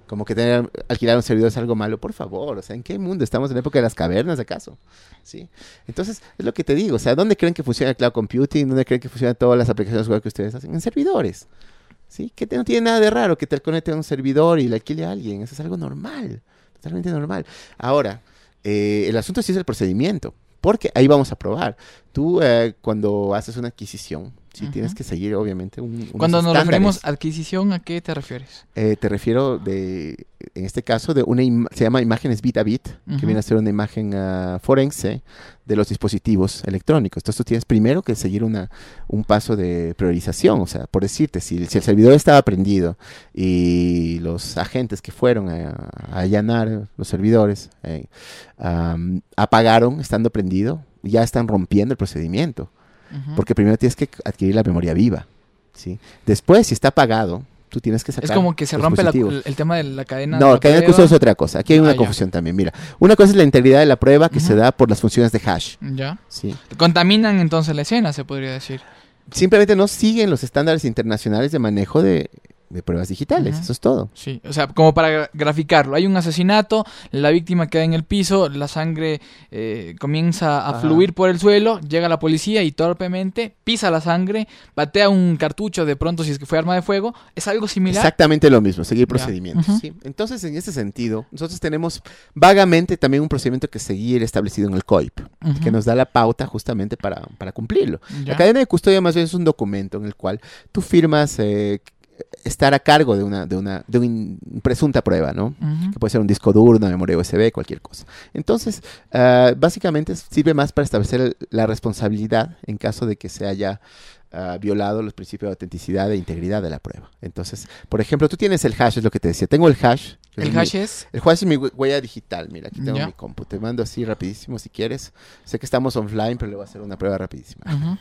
como que tener, alquilar un servidor es algo malo, por favor, o sea, ¿en qué mundo? Estamos en la época de las cavernas, ¿acaso? ¿Sí? Entonces, es lo que te digo, o sea, ¿dónde creen que funciona el cloud computing? ¿Dónde creen que funcionan todas las aplicaciones web que ustedes hacen? En servidores, ¿sí? Que no tiene nada de raro que te conecte a un servidor y le alquile a alguien, eso es algo normal, totalmente normal. Ahora, eh, el asunto sí es el procedimiento, porque ahí vamos a probar. Tú, eh, cuando haces una adquisición, Sí, tienes que seguir, obviamente, un, Cuando nos referimos a adquisición, ¿a qué te refieres? Eh, te refiero, de, en este caso, de una se llama imágenes bit a bit, que viene a ser una imagen uh, forense de los dispositivos electrónicos. Entonces tú tienes primero que seguir una, un paso de priorización. O sea, por decirte, si, si el servidor estaba prendido y los agentes que fueron a, allanar los servidores eh, apagaron estando prendido, ya están rompiendo el procedimiento. Porque primero tienes que adquirir la memoria viva. ¿sí? Después, si está apagado, tú tienes que sacar. Es como que se rompe el tema de la cadena. No, la cadena de curso es otra cosa. Aquí hay una ah, confusión también. Mira, una cosa es la integridad de la prueba que se da por las funciones de hash. Ya. Sí. Contaminan entonces la escena, se podría decir. Simplemente no siguen los estándares internacionales de manejo de de pruebas digitales, eso es todo. Sí, o sea, como para graficarlo, hay un asesinato, la víctima queda en el piso, la sangre eh, comienza a fluir por el suelo, llega la policía y torpemente pisa la sangre, batea un cartucho de pronto si es que fue arma de fuego, es algo similar. Exactamente lo mismo, seguir procedimientos. Entonces, en ese sentido, nosotros tenemos vagamente también un procedimiento que seguir establecido en el COIP, que nos da la pauta justamente para, para cumplirlo. La cadena de custodia más bien es un documento en el cual tú firmas... Eh, estar a cargo de una, de una, de una presunta prueba, ¿no? Que puede ser un disco duro, una memoria USB, cualquier cosa. Entonces, ah, básicamente sirve más para establecer la responsabilidad en caso de que se haya uh, violado los principios de autenticidad e integridad de la prueba. Entonces, por ejemplo, tú tienes el hash, es lo que te decía. Tengo el hash. ¿El hash es? El hash es mi huella digital. Mira, aquí tengo mi compu. Te mando así rapidísimo si quieres. Sé que estamos offline, pero le voy a hacer una prueba rapidísima.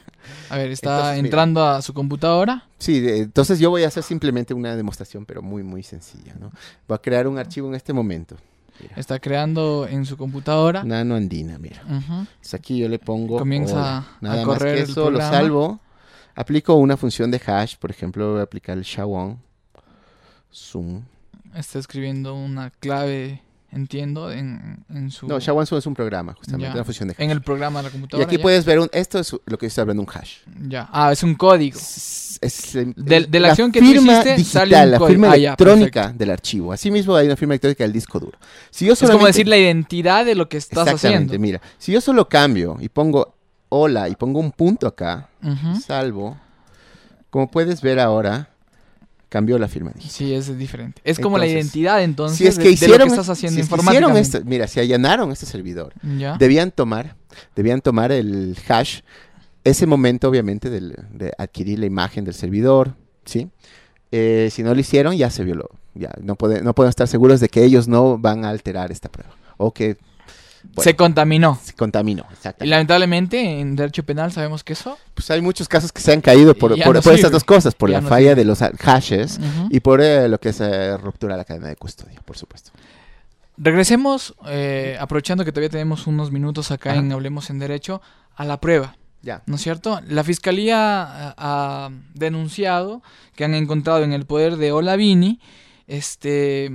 A ver, ¿está entrando a su computadora? Sí, entonces yo voy a hacer simplemente una demostración, pero muy, muy sencilla. ¿no? Voy a crear un archivo en este momento. Está creando en su computadora. Nano Andina, mira. aquí yo le pongo. Comienza a correr. Más que eso, lo salvo Aplico una función de hash, por ejemplo, voy a aplicar el SHA-1, zoom. Está escribiendo una clave, entiendo, en, su... No, SHA-1 es un programa, justamente, una función de hash. En el programa de la computadora. Y aquí puedes ver, un, esto es lo que estoy hablando, un hash. Ya, ah, es un código. Es, de, la, acción que firma tú hiciste, digital, la firma ah, electrónica del archivo. Asimismo hay una firma electrónica del disco duro. Si yo es como decir la identidad de lo que estás haciendo. mira, si yo solo cambio y pongo hola y pongo un punto acá, salvo, como puedes ver ahora, cambió la firma digital. Sí, es diferente. Es como la identidad entonces si es que hicieron, de lo que estás haciendo si mira, si allanaron este servidor, debían tomar, debían tomar el hash, ese momento obviamente de adquirir la imagen del servidor, ¿sí? Eh, si no lo hicieron, ya se violó. Ya no, puede, no podemos estar seguros de que ellos no van a alterar esta prueba. O que se contaminó. Se contaminó, exacto. Y lamentablemente en derecho penal sabemos que eso. Pues hay muchos casos que se han caído por, por, estas dos cosas, por la falla de los hashes y por eh, lo que es eh, ruptura de la cadena de custodia, por supuesto. Regresemos, eh, aprovechando que todavía tenemos unos minutos acá en Hablemos en Derecho, a la prueba. Ya. ¿No es cierto? La fiscalía ha denunciado que han encontrado en el poder de Olavini este,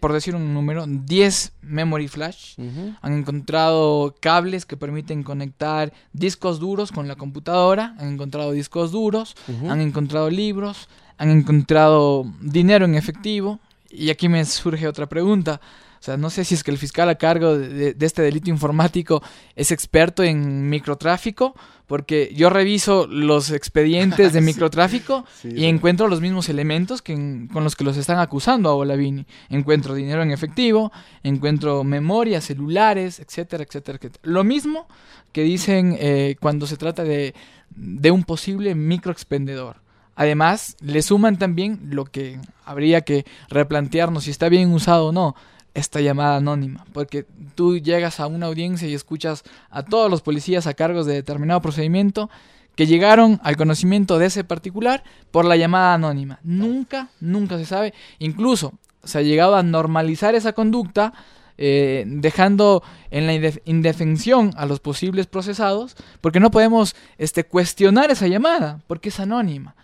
por decir un número, 10 memory flash. Han encontrado cables que permiten conectar discos duros con la computadora. Han encontrado discos duros. Han encontrado libros. Han encontrado dinero en efectivo. Y aquí me surge otra pregunta. O sea, no sé si es que el fiscal a cargo de, este delito informático es experto en microtráfico, porque yo reviso los expedientes de microtráfico y encuentro los mismos elementos que con los que los están acusando a Olavini. Encuentro dinero en efectivo, encuentro memoria, celulares, etcétera, etcétera, etcétera. Lo mismo que dicen eh, cuando se trata de, de un posible microexpendedor. Además, le suman también lo que habría que replantearnos si está bien usado o no, esta llamada anónima, porque tú llegas a una audiencia y escuchas a todos los policías a cargos de determinado procedimiento que llegaron al conocimiento de ese particular por la llamada anónima. Nunca, nunca se sabe. Incluso se ha llegado a normalizar esa conducta, eh, dejando en la indefensión a los posibles procesados, porque no podemos este, cuestionar esa llamada, porque es anónima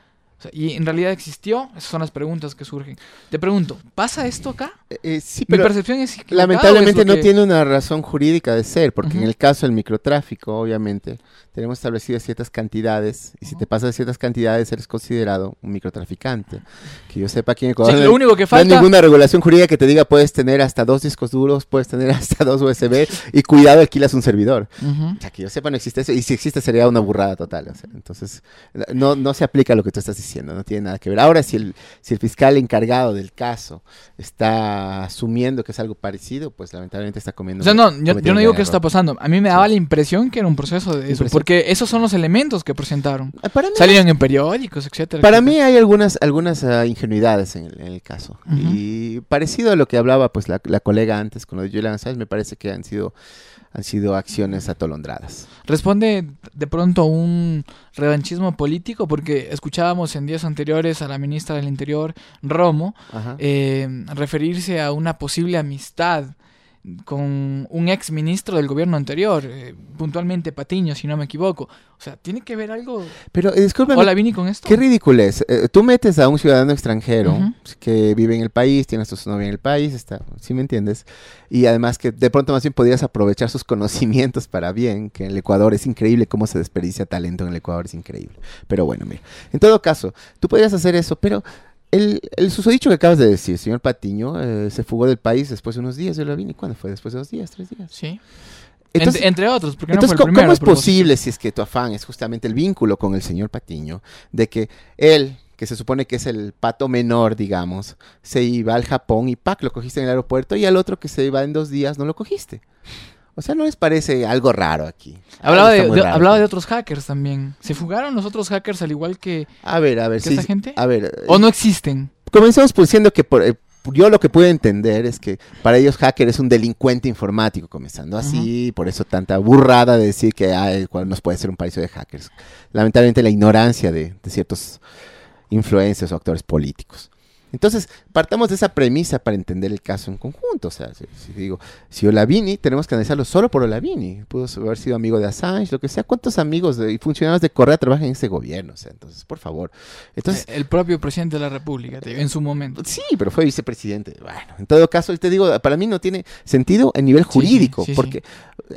y en realidad existió, esas son las preguntas que surgen. Te pregunto, ¿pasa esto acá? Eh, eh, sí, Mi percepción es lamentablemente no tiene una razón jurídica de ser, porque en el caso del microtráfico, obviamente, tenemos establecidas ciertas cantidades y si te pasas ciertas cantidades eres considerado un microtraficante. Que yo sepa aquí en Ecuador lo único que falta... no hay ninguna regulación jurídica que te diga puedes tener hasta dos discos duros, puedes tener hasta dos USB y cuidado alquilas un servidor. O sea, que yo sepa no existe eso y si existe sería una burrada total. entonces no, no se aplica lo que tú estás diciendo, no tiene nada que ver. Ahora si el, si el fiscal encargado del caso está asumiendo que es algo parecido, pues lamentablemente está comiendo... O sea, no, yo, no digo que está pasando. A mí me daba la impresión que era un proceso de eso porque esos son los elementos que presentaron. Ah, Salían en periódicos, etcétera. Para mí hay algunas, algunas ah, ingenuidades en el, caso. Y parecido a lo que hablaba pues la, colega antes con lo de Julian Sáenz, me parece que han sido han sido acciones atolondradas. ¿Responde de pronto un revanchismo político? Porque escuchábamos en días anteriores a la ministra del Interior, Romo, eh, referirse a una posible amistad con un ex ministro del gobierno anterior, eh, puntualmente Patiño, si no me equivoco. O sea, ¿tiene que ver algo? Pero eh, Hola, Vini, con esto. Qué ridículo es. Eh, tú metes a un ciudadano extranjero que vive en el país, tiene a su novia en el país, está, ¿sí me entiendes? Y además que de pronto más bien podrías aprovechar sus conocimientos para bien, que en el Ecuador es increíble cómo se desperdicia talento en el Ecuador, es increíble. Pero bueno, mira, en todo caso, tú podrías hacer eso, pero el, el susodicho que acabas de decir, señor Patiño, eh, se fugó del país después de unos días, yo lo vi, ¿y cuándo fue? ¿Después de dos días, tres días? Sí. entre, otros, porque entonces, ¿cómo es posible, si es que tu afán es justamente el vínculo con el señor Patiño, de que él, que se supone que es el pato menor, digamos, se iba al Japón y ¡pac! lo cogiste en el aeropuerto y al otro que se iba en dos días no lo cogiste? O sea, ¿no les parece algo raro aquí? Hablaba, de, hablaba de otros hackers también. ¿Se fugaron los otros hackers al igual que, a ver, a ver, esta gente? A ver, ¿O no existen? Comenzamos diciendo que por, eh, yo lo que puedo entender es que para ellos hacker es un delincuente informático, comenzando así, por eso tanta burrada de decir que hay, nos puede ser un país de hackers. Lamentablemente la ignorancia de, de ciertos influencers o actores políticos. Entonces, partamos de esa premisa para entender el caso en conjunto. O sea, si, digo, si Olavini, tenemos que analizarlo solo por Olavini. Pudo haber sido amigo de Assange, lo que sea. ¿Cuántos amigos y funcionarios de Correa trabajan en ese gobierno? O sea, entonces, por favor. Entonces, el propio presidente de la República, en su momento. Sí, pero fue vicepresidente. Bueno, en todo caso, te digo, para mí no tiene sentido a nivel jurídico, porque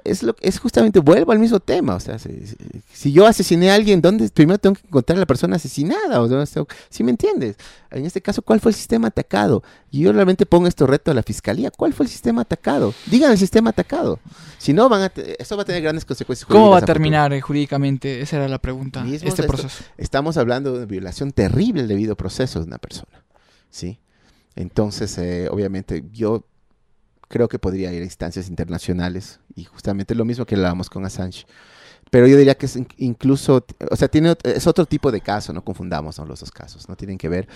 es lo es justamente, vuelvo al mismo tema. O sea, si, yo asesiné a alguien, ¿dónde primero tengo que encontrar a la persona asesinada? O ¿Sí me entiendes? En este caso, ¿cuál fue el sistema atacado? Y yo realmente pongo esto reto a la fiscalía. ¿Cuál fue el sistema atacado? Digan el sistema atacado. Si no, van a esto va a tener grandes consecuencias. ¿Cómo va a terminar eh, jurídicamente? Esa era la pregunta. este proceso. Estamos hablando de una violación terrible del debido proceso de una persona. ¿Sí? Entonces, eh, obviamente, yo creo que podría ir a instancias internacionales y justamente lo mismo que hablábamos con Assange pero yo diría que es incluso, o sea, tiene, es otro tipo de caso, no confundamos los dos casos, no tienen que ver.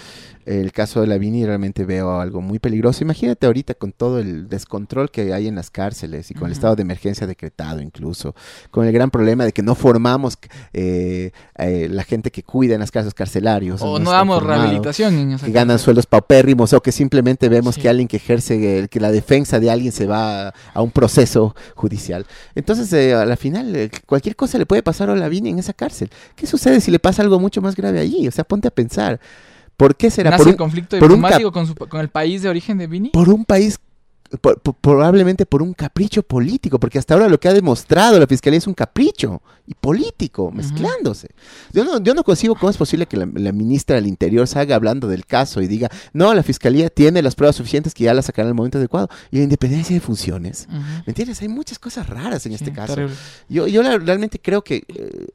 El caso de la Vini realmente veo algo muy peligroso. Imagínate ahorita con todo el descontrol que hay en las cárceles y con el estado de emergencia decretado incluso, con el gran problema de que no formamos eh, eh, la gente que cuida en las casas carcelarios. O no, damos rehabilitación en esa Que ganan sueldos paupérrimos o que simplemente vemos que alguien que ejerce, que la defensa de alguien se va a, un proceso judicial. Entonces, eh, a la final, cualquier cosa cosa le puede pasar a Olavini en esa cárcel? ¿Qué sucede si le pasa algo mucho más grave allí? O sea, ponte a pensar. ¿Por qué será? ¿Nace por un conflicto diplomático con, su, con el país de origen de Vini? Por un país probablemente por un capricho político, porque hasta ahora lo que ha demostrado la fiscalía es un capricho y político, mezclándose. yo, no, yo no consigo cómo es posible que la, ministra del Interior salga hablando del caso y diga, no, la fiscalía tiene las pruebas suficientes que ya las sacará en el momento adecuado. Y la independencia de funciones. ¿Me entiendes? Hay muchas cosas raras en este caso. Yo, yo realmente creo que eh,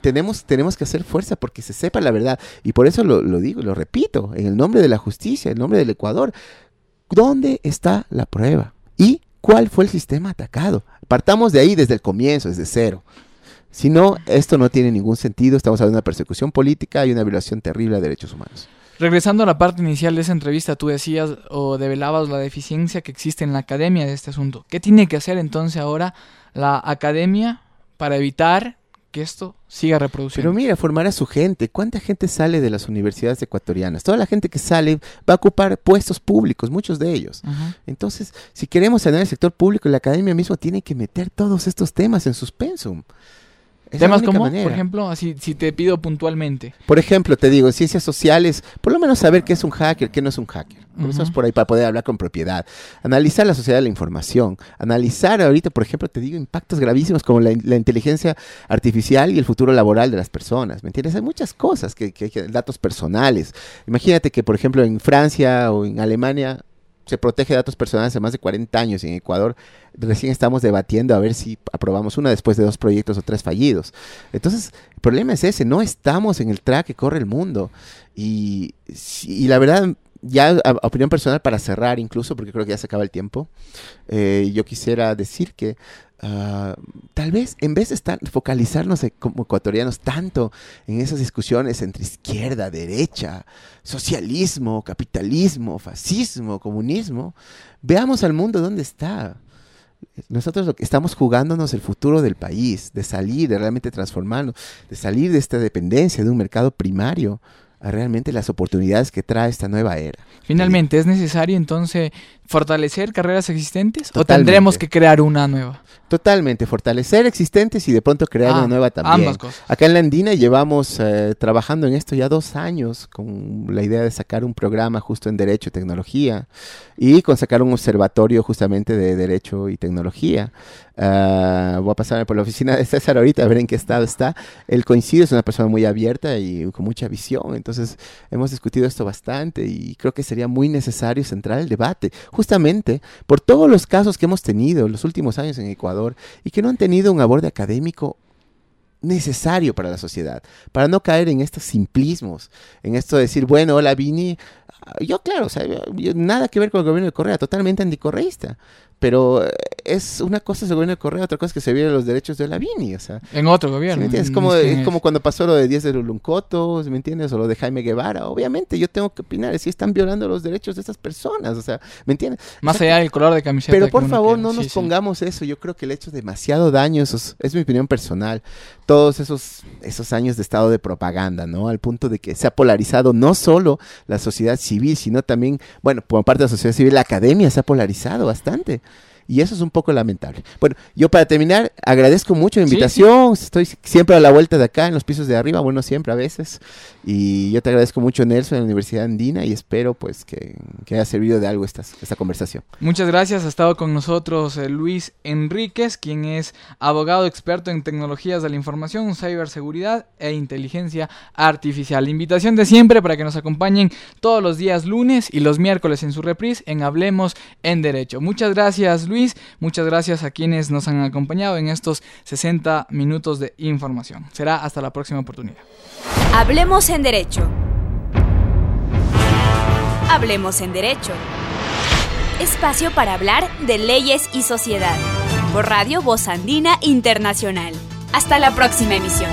tenemos, tenemos que hacer fuerza porque se sepa la verdad. Y por eso lo, lo digo, lo repito, en el nombre de la justicia, en el nombre del Ecuador. ¿Dónde está la prueba? ¿Y cuál fue el sistema atacado? Partamos de ahí desde el comienzo, desde cero. Si no, esto no tiene ningún sentido. Estamos hablando de una persecución política y una violación terrible de derechos humanos. Regresando a la parte inicial de esa entrevista, tú decías o develabas la deficiencia que existe en la academia de este asunto. ¿Qué tiene que hacer entonces ahora la academia para evitar que esto siga reproduciendo. Pero mira, formar a su gente. ¿Cuánta gente sale de las universidades ecuatorianas? Toda la gente que sale va a ocupar puestos públicos, muchos de ellos. Entonces, si queremos sanar el sector público, la academia mismo tiene que meter todos estos temas en sus pensum. Temas como, por ejemplo, así, si te pido puntualmente. Por ejemplo, te digo, en ciencias sociales, por lo menos saber qué es un hacker, qué no es un hacker. Es por ahí para poder hablar con propiedad. Analizar la sociedad de la información. Analizar ahorita, por ejemplo, te digo, impactos gravísimos como la, inteligencia artificial y el futuro laboral de las personas. ¿Me entiendes? Hay muchas cosas, que, que, datos personales. Imagínate que, por ejemplo, en Francia o en Alemania se protege datos personales hace más de 40 años en Ecuador. Recién estamos debatiendo a ver si aprobamos una después de dos proyectos o tres fallidos. Entonces, el problema es ese, no estamos en el track que corre el mundo. Y, y la verdad, ya opinión personal para cerrar incluso, porque creo que ya se acaba el tiempo, eh, yo quisiera decir que Ah, tal vez en vez de estar, focalizarnos como ecuatorianos tanto en esas discusiones entre izquierda, derecha, socialismo, capitalismo, fascismo, comunismo, veamos al mundo dónde está. Nosotros lo que estamos jugándonos el futuro del país, de salir, de realmente transformarnos, de salir de esta dependencia de un mercado primario a realmente las oportunidades que trae esta nueva era. Finalmente, ¿es necesario entonces fortalecer carreras existentes o tendremos que crear una nueva? Totalmente, fortalecer existentes y de pronto crear una ah, nueva también. Ambas cosas. Acá en la Andina llevamos eh, trabajando en esto ya dos años con la idea de sacar un programa justo en Derecho y Tecnología y con sacar un observatorio justamente de Derecho y Tecnología. Ah, voy a pasarme por la oficina de César ahorita a ver en qué estado está. Él coincide, es una persona muy abierta y con mucha visión, entonces hemos discutido esto bastante y creo que sería muy necesario centrar el debate justamente por todos los casos que hemos tenido en los últimos años en Ecuador y que no han tenido un aborde académico necesario para la sociedad, para no caer en estos simplismos, en esto de decir, bueno, hola Vini, yo claro, nada que ver con el gobierno de Correa, totalmente anticorreísta, pero eh, es una cosa es el gobierno de Correa, otra cosa es que se vieron los derechos de la Vini, o sea. En otro gobierno. Es como, es como cuando pasó lo de 10 de Luluncoto, ¿me entiendes? O lo de Jaime Guevara. Obviamente yo tengo que opinar si están violando los derechos de esas personas, o sea, ¿me entiendes? Más allá del color de camiseta. Pero por favor, no nos pongamos eso. Yo creo que le ha hecho demasiado daño, eso es, mi opinión personal, todos esos, esos años de estado de propaganda, ¿no? Al punto de que se ha polarizado no solo la sociedad civil, sino también, bueno, por parte de la sociedad civil, la academia se ha polarizado bastante. Y eso es un poco lamentable. Bueno, yo para terminar, agradezco mucho la invitación. Estoy siempre a la vuelta de acá, en los pisos de arriba, bueno, siempre a veces. Y yo te agradezco mucho, Nelson, en la Universidad Andina, y espero pues que, haya servido de algo esta, esta conversación. Muchas gracias. Ha estado con nosotros eh, Luis Enríquez, quien es abogado experto en tecnologías de la información, ciberseguridad e inteligencia artificial. invitación de siempre para que nos acompañen todos los días lunes y los miércoles en su reprise en Hablemos en Derecho. Muchas gracias, Muchas gracias a quienes nos han acompañado en estos 60 minutos de información. Será hasta la próxima oportunidad. Hablemos en Derecho. Hablemos en Derecho. Espacio para hablar de leyes y sociedad. Por Radio Voz Andina Internacional. Hasta la próxima emisión.